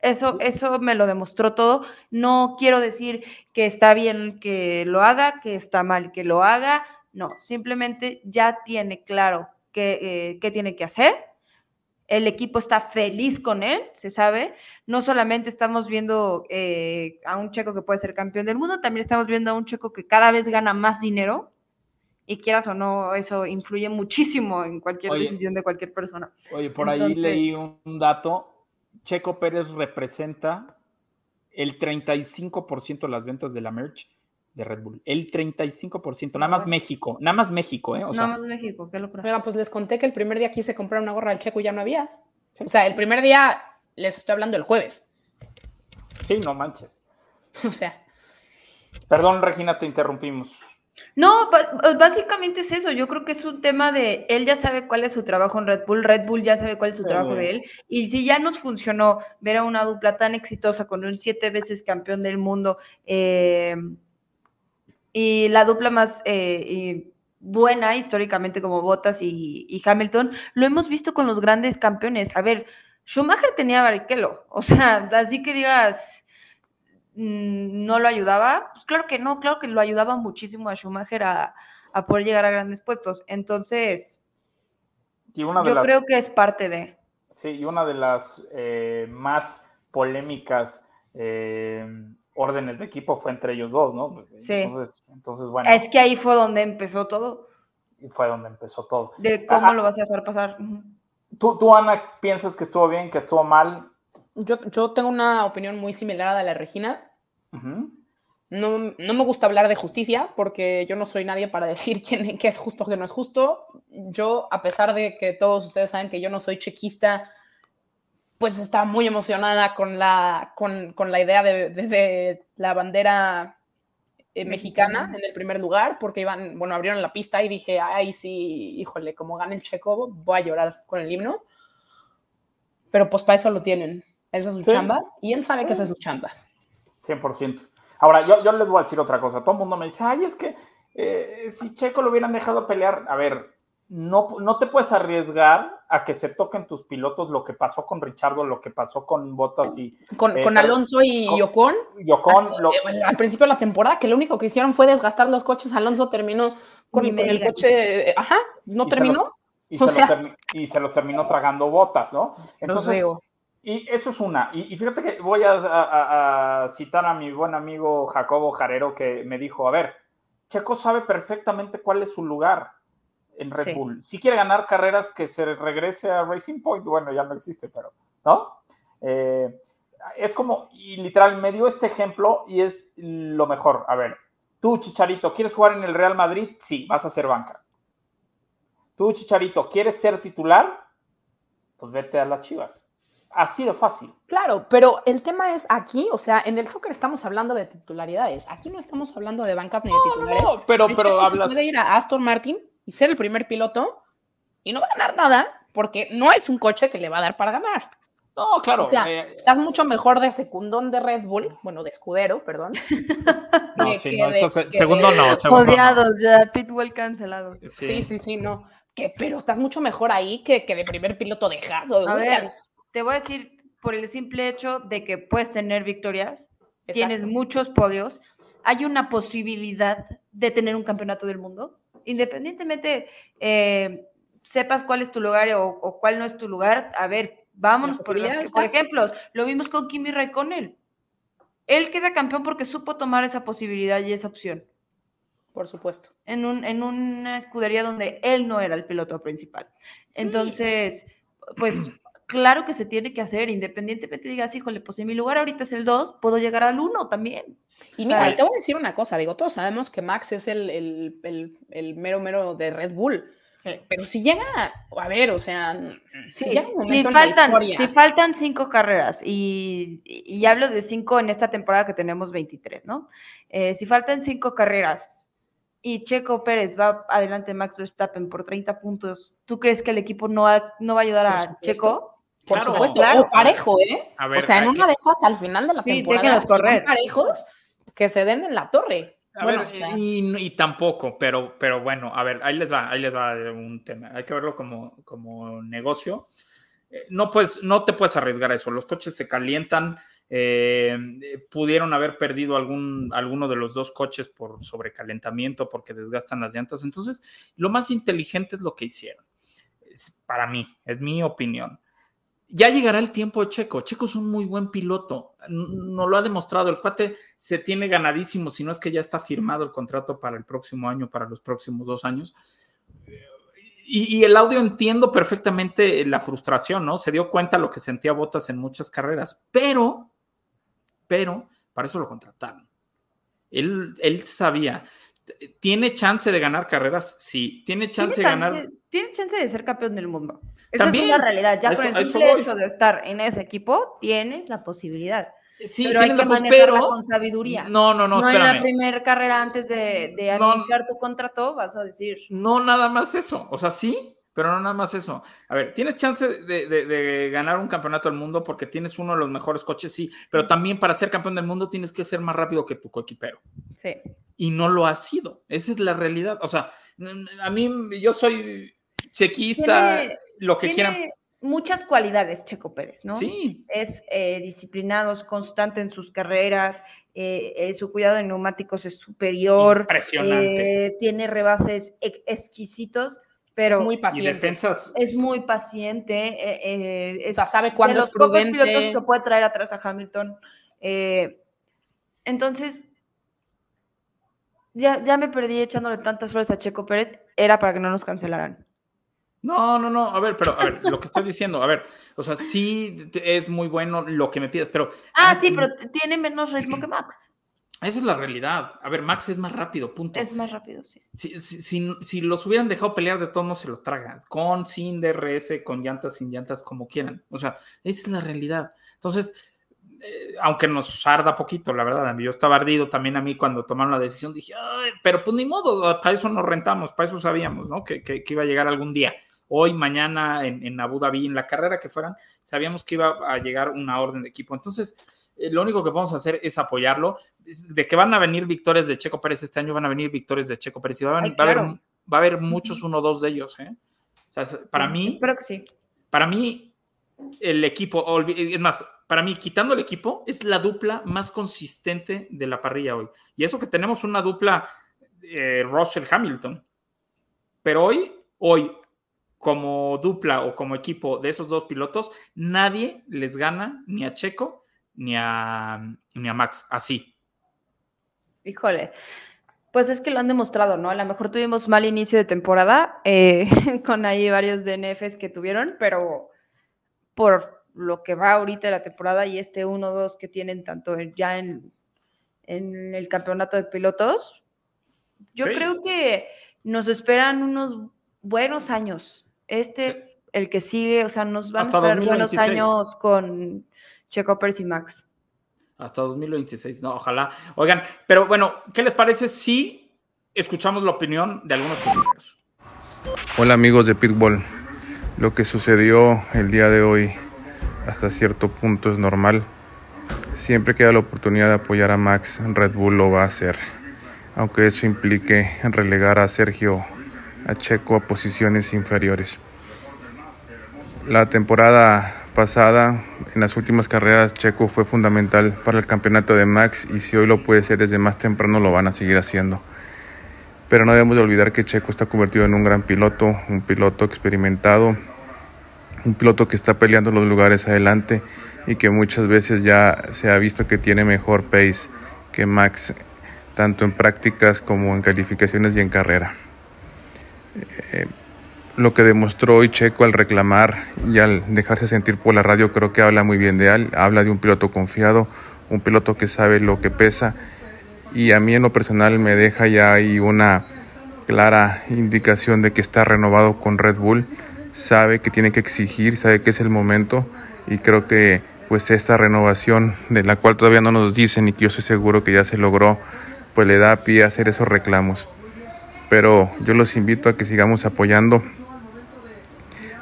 Eso, eso me lo demostró todo. No quiero decir que está bien que lo haga, que está mal que lo haga. No, simplemente ya tiene claro qué, eh, qué tiene que hacer. El equipo está feliz con él, se sabe. No solamente estamos viendo eh, a un checo que puede ser campeón del mundo, también estamos viendo a un checo que cada vez gana más dinero. Y quieras o no, eso influye muchísimo en cualquier Oye. decisión de cualquier persona. Oye, por ahí leí un dato. Checo Pérez representa el 35% de las ventas de la merch de Red Bull. El 35%, nada más. México, nada más México, ¿eh? O sea, Nada más México, qué locura. Oigan, pues les conté que el primer día quise comprar una gorra del Checo y ya no había. Sí. O sea, el primer día les estoy hablando el jueves. sí, no manches. O sea, Perdón, Regina, te interrumpimos. No, ba- básicamente es eso. Yo creo que es un tema de él ya sabe cuál es su trabajo en Red Bull, Red Bull ya sabe cuál es su Sí, trabajo de él. Y si ya nos funcionó ver a una dupla tan exitosa con un siete veces campeón del mundo eh, y la dupla más eh, y buena históricamente como Bottas y, y Hamilton, lo hemos visto con los grandes campeones. A ver, Schumacher tenía Barrichello, o sea, así que digas mm, no lo ayudaba, pues claro que no, claro que lo ayudaba muchísimo a Schumacher a, a poder llegar a grandes puestos. Entonces, Y una de yo las, creo que es parte de. sí, y una de las eh, más polémicas eh, órdenes de equipo fue entre ellos dos, ¿no? Sí. Entonces, entonces bueno, Es que ahí fue donde empezó todo, y fue donde empezó todo. de cómo Ah. lo vas a dejar pasar. ¿Tú, tú, Ana, piensas que estuvo bien, que estuvo mal? yo, yo tengo una opinión muy similar a la de Regina. Ujú. No, no me gusta hablar de justicia porque yo no soy nadie para decir quién, qué es justo o qué no es justo. Yo, a pesar de que todos ustedes saben que yo no soy chequista, pues estaba muy emocionada con la, con, con la idea de, de- de la bandera eh, mexicana en el primer lugar, porque iban, bueno, abrieron la pista y dije, ay, sí, híjole, como gane el checo, voy a llorar con el himno. Pero pues para eso lo tienen. Esa es su Sí. chamba y él sabe que esa es su chamba. 100%. Ahora, yo, yo les voy a decir otra cosa. Todo el mundo me dice, ay, es que eh, si Checo lo hubieran dejado pelear, a ver, no, no te puedes arriesgar a que se toquen tus pilotos lo que pasó con Richardo, lo que pasó con Bottas y Con, Eh, con Alonso y con- Ocon, y Ocon. lo- eh, al principio de la temporada, que lo único que hicieron fue desgastar los coches. Alonso terminó con, el coche, eh, ajá, no Y se terminó. y, o se sea- lo termi- y se lo terminó tragando Bottas, ¿no? Entonces, digo. Y eso es una. Y, y fíjate que voy a, a- a citar a mi buen amigo Jacobo Jarero que me dijo, a ver, Checo sabe perfectamente cuál es su lugar en Red Sí. Bull. Si quiere ganar carreras, que se regrese a Racing Point. Bueno, ya no existe, pero, ¿no? Eh, es como, y literal, me dio este ejemplo y es lo mejor. A ver, tú, Chicharito, ¿quieres jugar en el Real Madrid? Sí, vas a ser banca. Tú, Chicharito, ¿quieres ser titular? Pues vete a las Chivas. Así de fácil. Claro, pero el tema es aquí, o sea, en el soccer estamos hablando de titularidades. Aquí no estamos hablando de bancas ni de titulares. No, pero, El pero se hablas. puede ir a Aston Martin y ser el primer piloto y no va a ganar nada porque no es un coche que le va a dar para ganar. No, claro. O sea, eh, estás mucho mejor de secundón de Red Bull, bueno, de escudero, perdón. no, que- sí, que no, de- eso se- que segundo no, segundo no. Odiados ya, Pitbull cancelado. Sí, sí, sí, no. Que, pero estás mucho mejor ahí que, que de primer piloto de Haas o de A ver, Williams. Te voy a decir, por el simple hecho de que puedes tener victorias, tienes muchos podios, hay una posibilidad de tener un campeonato del mundo, independientemente eh, sepas cuál es tu lugar o, o cuál no es tu lugar, a ver, vámonos por, los por ejemplos, lo vimos con Kimi Raikkonen. Él queda campeón porque supo tomar esa posibilidad y esa opción Por supuesto. en, un, en una escudería donde él no era el piloto principal. Entonces, pues claro que se tiene que hacer, independientemente digas, híjole, pues si mi lugar ahorita es el 2, puedo llegar al 1 también. Y mira, y te voy a decir una cosa, digo, todos sabemos que Max es el, el- el- el mero mero de Red Bull, pero si llega, a ver, o sea, si llega un si momento en la faltan, historia, si faltan cinco carreras, y, y- hablo de cinco en esta temporada que tenemos 23, ¿no? Eh, si faltan cinco carreras y Checo Pérez va adelante de Max Verstappen por 30 puntos, ¿tú crees que el equipo no va, no va a ayudar a. Checo? Por Claro, supuesto, claro. o parejo, ¿eh? Ver, o sea, en una que- de esas, al final de la Sí, temporada, si correr. parejos, que se den en la torre. A Bueno, ver, o sea, y, y tampoco, pero, pero bueno, a ver, ahí les va, ahí les va un tema. Hay que verlo como, como negocio. Eh, No, puedes, no te puedes arriesgar a eso. Los coches se calientan. eh, pudieron haber perdido algún, alguno de los dos coches por sobrecalentamiento porque desgastan las llantas. Entonces, lo más inteligente es lo que hicieron. Es- para mí, es mi opinión. Ya llegará el tiempo de Checo. Checo es un muy buen piloto. No lo ha demostrado. El cuate se tiene ganadísimo, si no es que ya está firmado el contrato para el próximo año, para los próximos dos años. Y, y el audio entiendo perfectamente la frustración, ¿no? Se dio cuenta lo que sentía Botas en muchas carreras, pero, pero, para eso lo contrataron. Él, él sabía. ¿Tiene chance de ganar carreras? Sí. ¿Tiene chance de ¿Tiene ganar? chance, tiene chance de ser campeón del mundo. Esa También. es una realidad. Ya A con eso- el eso simple hecho de estar en ese equipo, tienes la posibilidad. Sí, pero hay que la pero- con sabiduría. No, no, no, No, en la primera carrera antes de, de No. anunciar tu contrato vas a decir, No nada más eso. O sea, sí, pero no nada más eso. A ver, tienes chance de, de- de ganar un campeonato del mundo porque tienes uno de los mejores coches, sí, pero también para ser campeón del mundo tienes que ser más rápido que tu coequipero. sí. Y no lo ha sido. Esa es la realidad. O sea, a mí, yo soy chequista, Tiene- lo que Tiene quieran. muchas cualidades Checo Pérez, ¿no? Sí, Es eh, disciplinado, es constante en sus carreras, eh, eh, su cuidado de neumáticos es superior, impresionante. eh, tiene rebases ex- exquisitos, pero es muy y paciente. defensas. es muy paciente, eh, eh, O es sea, sabe de cuándo los es pocos prudente. pilotos que puede traer atrás a Hamilton. eh, entonces, ya, ya me perdí echándole tantas flores a Checo Pérez, era para que no nos cancelaran. No, no, no. A ver, pero a ver, lo que estoy diciendo, a ver, o sea, sí es muy bueno lo que me pides, pero Ah, ah, sí, pero tiene menos ritmo que Max. Esa es la realidad. A ver, Max es más rápido, punto. Es más rápido, sí. si, si- si- si los hubieran dejado pelear de todo, no se lo tragan. Con, sin DRS, con llantas, sin llantas, como quieran. O sea, esa es la realidad. Entonces, eh, aunque nos arda poquito, la verdad, yo estaba ardido también a mí cuando tomaron la decisión, dije, "Ay, pero pues ni modo, para eso nos rentamos, para eso sabíamos, ¿no? Que, que- que iba a llegar algún día. Hoy, mañana, en, en Abu Dhabi, en la carrera que fueran, sabíamos que iba a llegar una orden de equipo. Entonces, eh, lo único que podemos hacer es apoyarlo. De que van a venir victorias de Checo Pérez este año, van a venir victorias de Checo Pérez y va a, Ay, va a haber, claro. va a haber muchos uno o dos de ellos. ¿eh? O sea, es- para mí, Espero que sí. para mí, el equipo, es más, para mí, quitando el equipo, es la dupla más consistente de la parrilla hoy. Y eso que tenemos una dupla eh, Russell-Hamilton. Pero hoy, hoy, como dupla o como equipo de esos dos pilotos, nadie les gana ni a Checo ni a, ni a Max. Así. Híjole. Pues es que lo han demostrado, ¿no? A lo mejor tuvimos mal inicio de temporada eh, con ahí varios DNFs que tuvieron, pero por lo que va ahorita la temporada y este 1-2 que tienen tanto ya en, en el campeonato de pilotos, yo Sí. creo que nos esperan unos buenos años. Este, Sí. el que sigue, o sea, nos van Hasta a esperar buenos 2026. años con Checo Pérez y Max. Hasta 2026, no, ojalá. Oigan, pero bueno, ¿qué les parece si escuchamos la opinión de algunos compañeros? Hola amigos de Pitbull. Lo que sucedió el día de hoy hasta cierto punto es normal. Siempre que haya la oportunidad de apoyar a Max, Red Bull lo va a hacer. Aunque eso implique relegar a Sergio, a Checo a posiciones inferiores. La temporada pasada, en las últimas carreras, Checo fue fundamental para el campeonato de Max y si hoy lo puede ser desde más temprano, lo van a seguir haciendo. Pero no debemos de olvidar que Checo está convertido en un gran piloto, un piloto experimentado, un piloto que está peleando los lugares adelante y que muchas veces ya se ha visto que tiene mejor pace que Max, tanto en prácticas como en calificaciones y en carrera. Eh, lo que demostró hoy Checo al reclamar y al dejarse sentir por la radio creo que habla muy bien de él, habla de un piloto confiado, un piloto que sabe lo que pesa. Y a mí en lo personal me deja ya ahí una clara indicación de que está renovado con Red Bull, sabe que tiene que exigir, sabe que es el momento. Y creo que pues esta renovación de la cual todavía no nos dicen y que yo estoy seguro que ya se logró, pues le da pie a hacer esos reclamos. Pero yo los invito a que sigamos apoyando,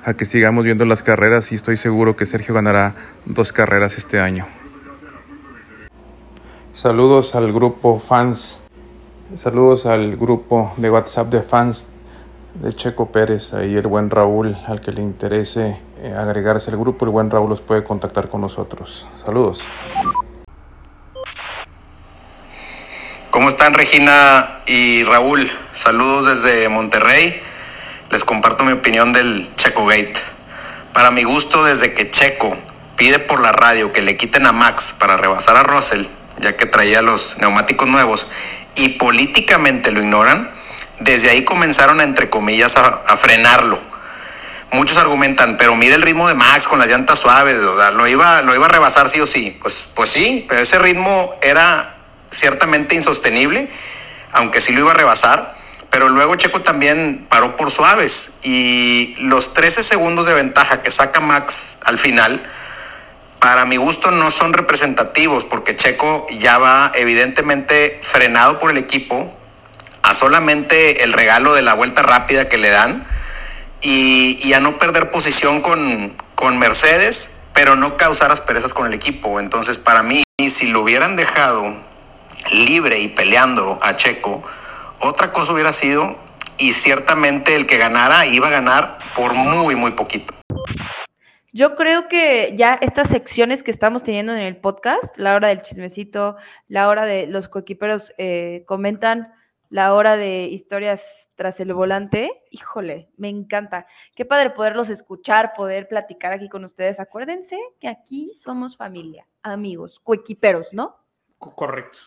a que sigamos viendo las carreras y estoy seguro que Sergio ganará dos carreras este año. Saludos al grupo fans, saludos al grupo de WhatsApp de fans de Checo Pérez, ahí el buen Raúl, al que le interese eh, agregarse al grupo, el buen Raúl los puede contactar con nosotros. Saludos. ¿Cómo están Regina y Raúl? Saludos desde Monterrey. Les comparto mi opinión del Checo Gate. Para mi gusto, desde que Checo pide por la radio que le quiten a Max para rebasar a Russell, ya que traía los neumáticos nuevos, y políticamente lo ignoran, desde ahí comenzaron entre comillas, a, frenarlo. Muchos argumentan, pero mira el ritmo de Max con las llantas suaves, lo iba, lo iba a rebasar sí o sí. Pues, pues sí, pero ese ritmo era ciertamente insostenible, aunque sí lo iba a rebasar. Pero luego Checo también paró por suaves y los 13 segundos de ventaja que saca Max al final, para mi gusto no son representativos porque Checo ya va evidentemente frenado por el equipo a solamente el regalo de la vuelta rápida que le dan y, a no perder posición con, con Mercedes, pero no causar asperezas con el equipo. Entonces, para mí, si lo hubieran dejado libre y peleando a Checo, otra cosa hubiera sido, y ciertamente el que ganara iba a ganar por muy, muy poquito. Yo creo que ya estas secciones que estamos teniendo en el podcast, la hora del chismecito, la hora de los coequiperos eh, comentan, la hora de historias tras el volante, híjole, me encanta. Qué padre poderlos escuchar, poder platicar aquí con ustedes. Acuérdense que aquí somos familia, amigos, coequiperos, ¿no? Co- Correcto.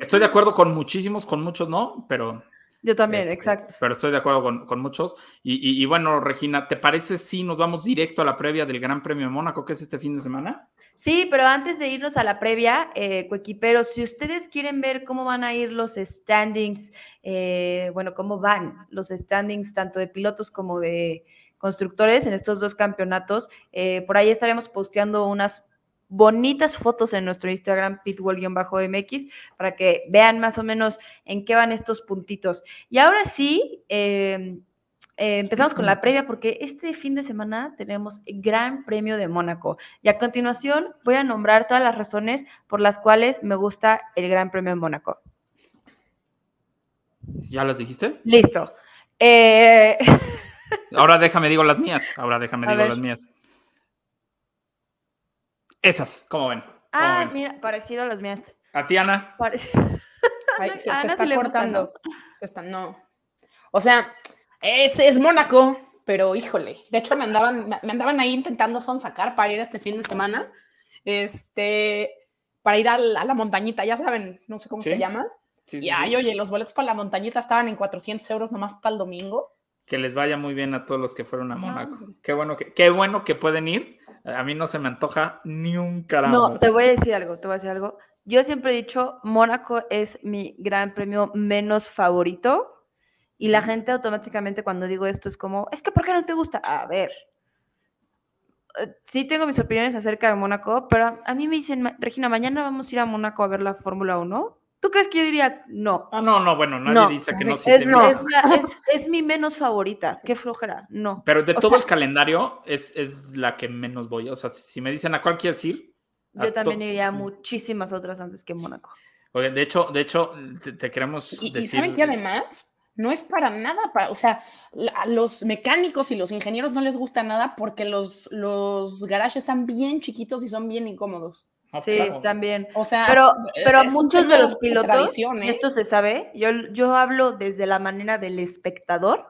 Estoy de acuerdo con muchísimos, con muchos no, pero Yo también, Este, exacto. Pero estoy de acuerdo con, con muchos. Y, y- y bueno, Regina, ¿te parece si nos vamos directo a la previa del Gran Premio de Mónaco, que es este fin de semana? Sí, pero antes de irnos a la previa, eh, si ustedes quieren ver cómo van a ir los standings, eh, bueno, cómo van los standings tanto de pilotos como de constructores en estos dos campeonatos, eh, por ahí estaremos posteando unas bonitas fotos en nuestro Instagram, pitwall-mx, para que vean más o menos en qué van estos puntitos. Y ahora sí, eh, eh, empezamos con la previa porque este fin de semana tenemos el Gran Premio de Mónaco. Y a continuación voy a nombrar todas las razones por las cuales me gusta el Gran Premio de Mónaco. ¿Ya las dijiste? Listo. Eh, Ahora déjame digo las mías. Ahora déjame A digo ver. las mías. Esas, ¿cómo ven? ¿Cómo ah, ven? mira, parecido a las mías. A ti, Ana. Ay, se, se Ana está gusta, cortando. Se está, no. O sea, es, es Mónaco, pero híjole. De hecho, me andaban, me andaban ahí intentando sonsacar para ir este fin de semana. Este, para ir al- a la montañita, ya saben, no sé cómo Sí, se llama. Sí, sí, Y ay, sí. oye, los boletos para la montañita estaban en 400 euros nomás para el domingo. Que les vaya muy bien a todos los que fueron a. Mónaco. Qué bueno que, qué bueno que pueden ir. A mí no se me antoja ni un carajo. No, te voy a decir algo, te voy a decir algo. Yo siempre he dicho, Mónaco es mi gran premio menos favorito. Y la gente automáticamente cuando digo esto es como, es que ¿por qué no te gusta? A ver, eh, sí tengo mis opiniones acerca de Mónaco, pero a mí me dicen, "Ma- Regina, mañana vamos a ir a Mónaco a ver la Fórmula 1. ¿Tú crees que yo diría no? Ah, no, no, bueno, nadie No, dice que no. sí, si Es, te no, es, la- es- es mi menos favorita. Qué flojera. No. Pero de o todo sea- el calendario es, es la que menos voy. O sea, si me dicen a cuál quieres ir. Yo también to- iría a muchísimas otras antes que Mónaco. Oye, de hecho, de hecho, te, te queremos Y, y decir. saben que además no es para nada, para, o sea, la- a los mecánicos y los ingenieros no les gusta nada porque los, los garajes están bien chiquitos y son bien incómodos. No, Sí, claro. también. O sea, Pero, pero es un muchos de los pilotos, ¿eh? esto se sabe, yo, yo hablo desde la manera del espectador,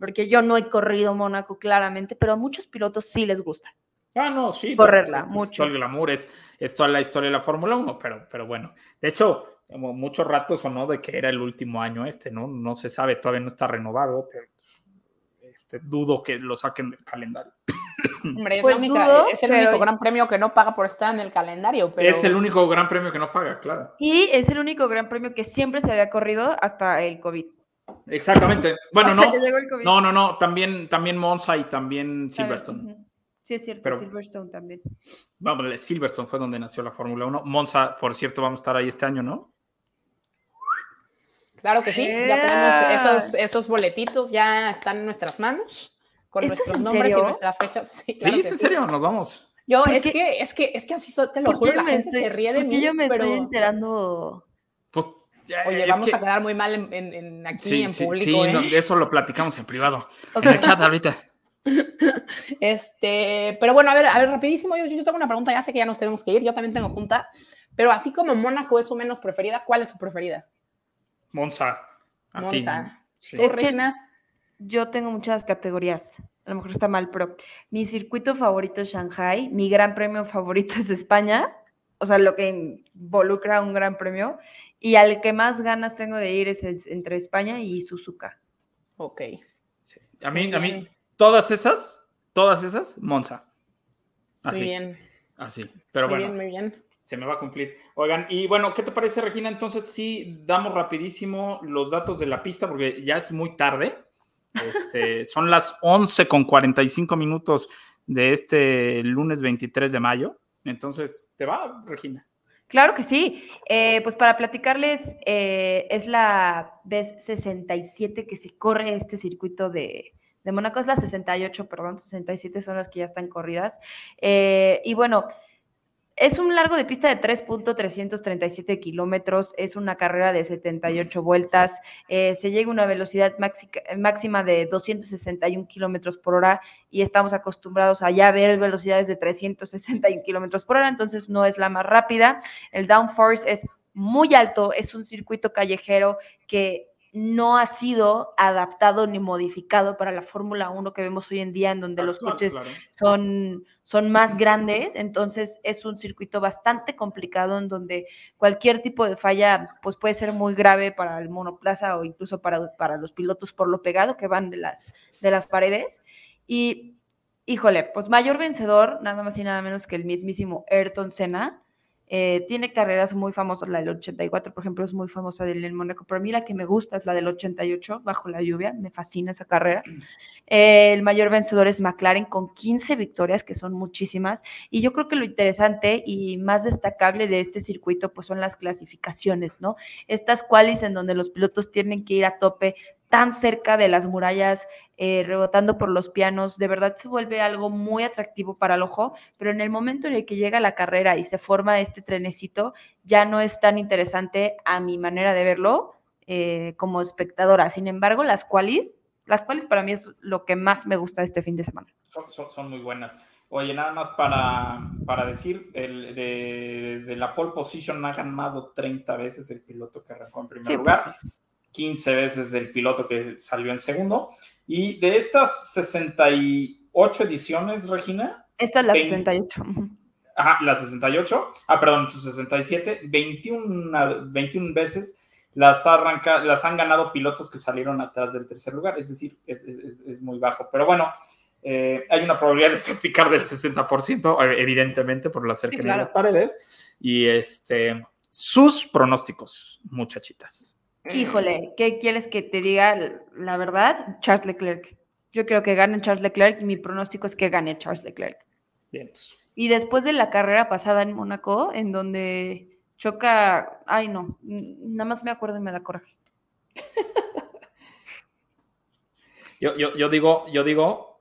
porque yo no he corrido Mónaco claramente, pero a muchos pilotos sí les gusta. Ah, no, sí. Correrla, bueno, es- es mucho. todo el glamour, es, es toda la historia de la Fórmula 1, pero, pero bueno. De hecho, muchos ratos sonó de que era el último año este, ¿no? No se sabe, todavía no está renovado, pero este, dudo que lo saquen del calendario. Hombre, es, Pues la única- dudo, es el pero- único gran premio que no paga por estar en el calendario. Pero... Es el único gran premio que no paga, claro. Y es el único gran premio que siempre se había corrido hasta el COVID. Exactamente. Bueno, no. No, no, no. También, también Monza y también Silverstone. Sí, es cierto, Pero- Silverstone también. Vamos, Silverstone fue donde nació la Fórmula 1. Monza, por cierto, vamos a estar ahí este año, ¿no? Claro que sí, ya tenemos esos, esos boletitos, ya están en nuestras manos, con ¿Esto es nuestros nombres y nuestras fechas. Sí, Sí, claro es en serio, nos vamos. Yo, ¿Por es qué? que, es que, es que así so- te lo ¿Por juro, la gente estoy- se ríe de mí, yo me pero, estoy enterando. Pues, ya, oye, vamos que- a quedar muy mal en, en- en aquí Sí, en sí, público, sí, ¿eh? no, eso lo platicamos en privado. En el chat ahorita. Este, pero bueno, a ver, a ver, rapidísimo, yo, yo tengo una pregunta, ya sé que ya nos tenemos que ir, yo también tengo junta, pero así como Mónaco es su menos preferida, ¿cuál es su preferida? Monza. Así. Monza. sí. ¿Tú, Regina? Yo tengo muchas categorías. A lo mejor está mal, pero mi circuito favorito es Shanghai, mi gran premio favorito es España, o sea, lo que involucra un gran premio, y al que más ganas tengo de ir es entre España y Suzuka. Ok. Sí. A mí, Muy a mí, todas esas, todas esas, Monza. Muy Así, bien, así. Pero muy bueno, bien, muy bien. se me va a cumplir. Oigan, y bueno, ¿qué te parece, Regina? Entonces sí, damos rapidísimo los datos de la pista porque ya es muy tarde. Este, son las 11 con 45 minutos de este lunes 23 de mayo. Entonces, ¿te va, Regina? Claro que sí. Eh, pues para platicarles, eh, es la vez 67 que se corre este circuito de, de Mónaco, es la 68, perdón, 67 son las que ya están corridas. Eh, y bueno, es un largo de pista de 3.337 kilómetros, es una carrera de 78 vueltas, eh, se llega a una velocidad máxica- máxima de 261 kilómetros por hora y estamos acostumbrados a ya ver velocidades de 361 kilómetros por hora, entonces no es la más rápida. El downforce es muy alto, es un circuito callejero que no ha sido adaptado ni modificado para la Fórmula 1 que vemos hoy en día, en donde los Claro, coches claro. son, son más grandes, entonces es un circuito bastante complicado en donde cualquier tipo de falla pues puede ser muy grave para el monoplaza o incluso para, para los pilotos por lo pegado que van de las, de las paredes. Y híjole, pues mayor vencedor, nada más y nada menos que el mismísimo Ayrton Senna. Eh, tiene carreras muy famosas, la del 84, por ejemplo, es muy famosa del en Mónaco, pero a mí la que me gusta es la del 88, bajo la lluvia, me fascina esa carrera. Eh, el mayor vencedor es McLaren con 15 victorias, que son muchísimas, y yo creo que lo interesante y más destacable de este circuito pues son las clasificaciones, ¿no? Estas qualis en donde los pilotos tienen que ir a tope tan cerca de las murallas, eh, rebotando por los pianos, de verdad se vuelve algo muy atractivo para el ojo, pero en el momento en el que llega la carrera y se forma este trenecito, ya no es tan interesante a mi manera de verlo eh, como espectadora. Sin embargo, las qualis, las qualis para mí es lo que más me gusta este fin de semana. Son, son- son muy buenas. Oye, nada más para, para decir, el- de- desde la pole position ha ganado 30 veces el piloto que arrancó en primer Sí, pues lugar, 15 veces el piloto que salió en segundo. Y de estas 68 ediciones, Regina, Esta es la Vein- 68. ujú. Ajá, la 68, ah, perdón, su 67, 21, 21 veces las, arranca, las han ganado pilotos que salieron atrás del tercer lugar, es decir, es, es- es- es muy bajo. Pero bueno, eh, hay una probabilidad de safety car del 60%, eh, evidentemente, por la cercanía claro. de las paredes. Y este, sus pronósticos, muchachitas. Híjole, ¿qué quieres que te diga? La verdad, Charles Leclerc. Yo creo que gane Charles Leclerc y mi pronóstico es que gane Charles Leclerc. Bien. Y después de la carrera pasada en Mónaco, en donde choca, ay no, nada más me acuerdo y me da coraje. Yo, yo, yo digo, yo digo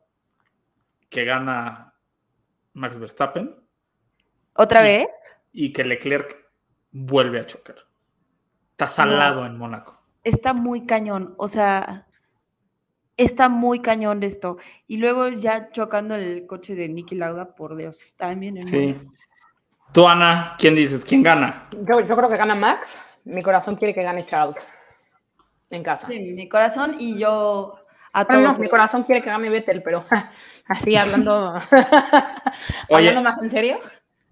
que gana Max Verstappen ¿Otra vez? y que Leclerc vuelve a chocar. Está salado en Mónaco. Está muy cañón, o sea, está muy cañón de esto. Y luego ya chocando el coche de Nicky Lauda, por Dios, también en Mónaco. Tú, Ana, ¿quién dices? ¿Quién gana? Yo, yo creo que gana Max. Mi corazón quiere que gane Charles. En casa. Sí, mi corazón y yo a todos. no, mi corazón quiere que gane Vettel, pero así hablando, Oye. hablando más en serio.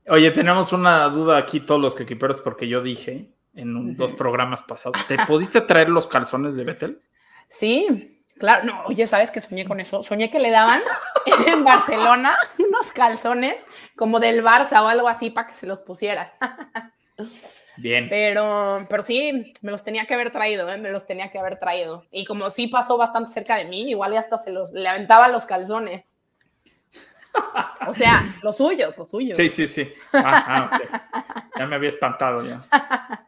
Oye, tenemos una duda aquí todos los equiperos porque yo dije en un- dos programas pasados, ¿te pudiste traer los calzones de Vettel? Sí, claro. No, oye, ¿sabes qué soñé con eso? Soñé que le daban en Barcelona unos calzones como del Barça o algo así para que se los pusiera. Bien. Pero, pero sí, me los tenía que haber traído, ¿eh? me los tenía que haber traído. Y como sí pasó bastante cerca de mí, igual hasta se los le aventaba los calzones. O sea, los suyos, los suyos. Sí, sí, sí. Ah, ah. Ya me había espantado ya.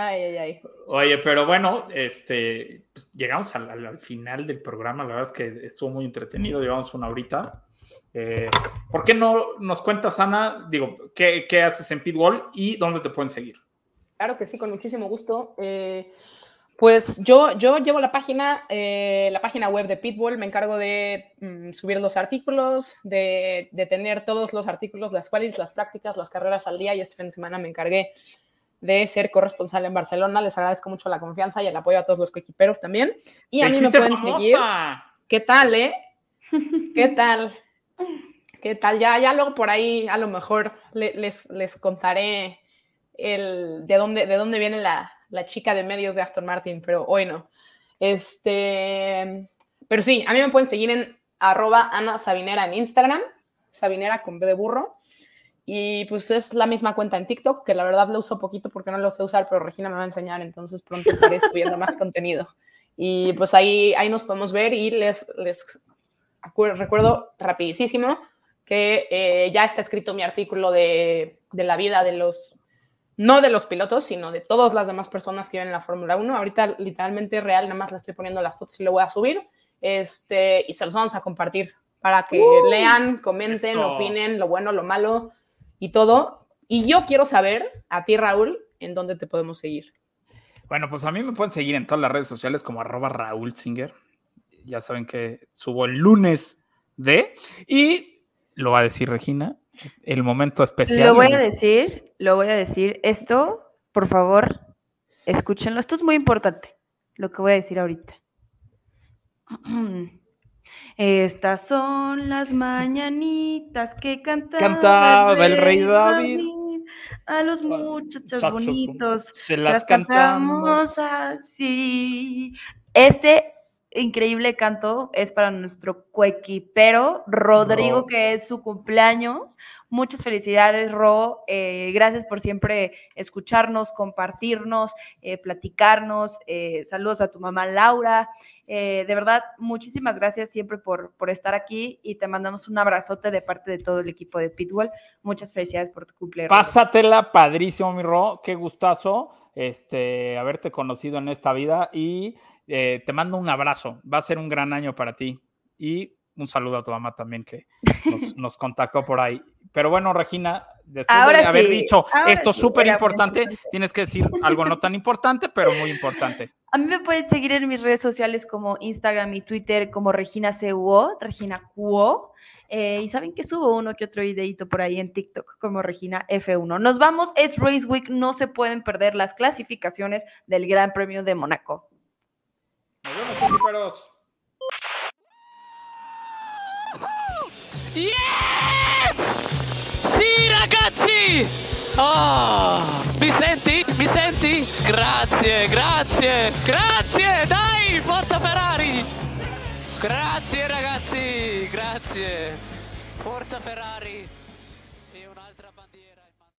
Ay, ay, ay. Oye, pero bueno, este, pues, llegamos al, al- al final del programa. La verdad es que estuvo muy entretenido. Llevamos una horita. Eh, ¿Por qué no nos cuentas, Ana? Digo, ¿qué, qué haces en Pitbull y dónde te pueden seguir? Claro que sí, con muchísimo gusto. Eh, pues yo, yo llevo la página, eh, la página web de Pitbull, me encargo de mm, subir los artículos, de, de tener todos los artículos, las cuales, las prácticas, las carreras al día y este fin de semana me encargué de ser corresponsal en Barcelona. Les agradezco mucho la confianza y el apoyo a todos los coequiperos también. Y a ¡Te mí me pueden seguir. ¿Qué tal, eh? ¿Qué tal? ¿Qué tal? Ya, ya luego por ahí a lo mejor le- les, les contaré el, de, dónde, de dónde viene la, la chica de medios de Aston Martin, pero hoy no. Este, pero sí, a mí me pueden seguir en arroba Ana Sabinera en Instagram, Sabinera con B de burro. Y pues es la misma cuenta en TikTok, que la verdad lo uso poquito porque no lo sé usar, pero Regina me va a enseñar, entonces pronto estaré subiendo más contenido. Y pues ahí, ahí nos podemos ver y les, les recuerdo rapidísimo que eh, ya está escrito mi artículo de, de la vida de los, no de los pilotos, sino de todas las demás personas que viven en la Fórmula 1. Ahorita literalmente real, nada más le estoy poniendo las fotos y lo voy a subir. Este, y se los vamos a compartir para que lean, comenten, eso. opinen, lo bueno, lo malo y todo. Y yo quiero saber, a ti Raúl, en dónde te podemos seguir. Bueno, pues a mí me pueden seguir en todas las redes sociales como arroba Raúl Singer. Ya saben que subo el lunes de. Y lo va a decir Regina, el momento especial. Lo voy a decir, lo voy a decir. Esto, por favor, escúchenlo. Esto es muy importante, lo que voy a decir ahorita. Estas son las mañanitas que cantaba, Cantaba el rey David. A los muchachos bonitos. Se las las cantamos cantamos. así. Este increíble canto es para nuestro coequipero Rodrigo, Ro. que es su cumpleaños. Muchas felicidades, Ro. Eh, gracias por siempre escucharnos, compartirnos, eh, platicarnos. Eh, saludos a tu mamá Laura. Eh, de verdad, muchísimas gracias siempre por, por estar aquí y te mandamos un abrazote de parte de todo el equipo de Pitbull. Muchas felicidades por tu cumpleaños. Pásatela padrísimo, mi Ro. Qué gustazo este, haberte conocido en esta vida y eh, te mando un abrazo. Va a ser un gran año para ti. Y un saludo a tu mamá también que nos, nos contactó por ahí. Pero bueno, Regina, después Ahora de haber sí, dicho esto súper importante. tienes que decir algo no tan importante, pero muy importante. A mí me pueden seguir en mis redes sociales como Instagram y Twitter como Regina CUO, Regina Cuo. Eh, y saben que subo uno que otro videito por ahí en TikTok como Regina F1. Nos vamos, es Race Week, no se pueden perder las clasificaciones del Gran Premio de Mónaco. Nos vemos, equiperos. Sì, ragazzi! Oh, mi senti? Senti? Grazie, grazie, grazie! Dai, forza Ferrari! Grazie ragazzi, grazie! Forza Ferrari!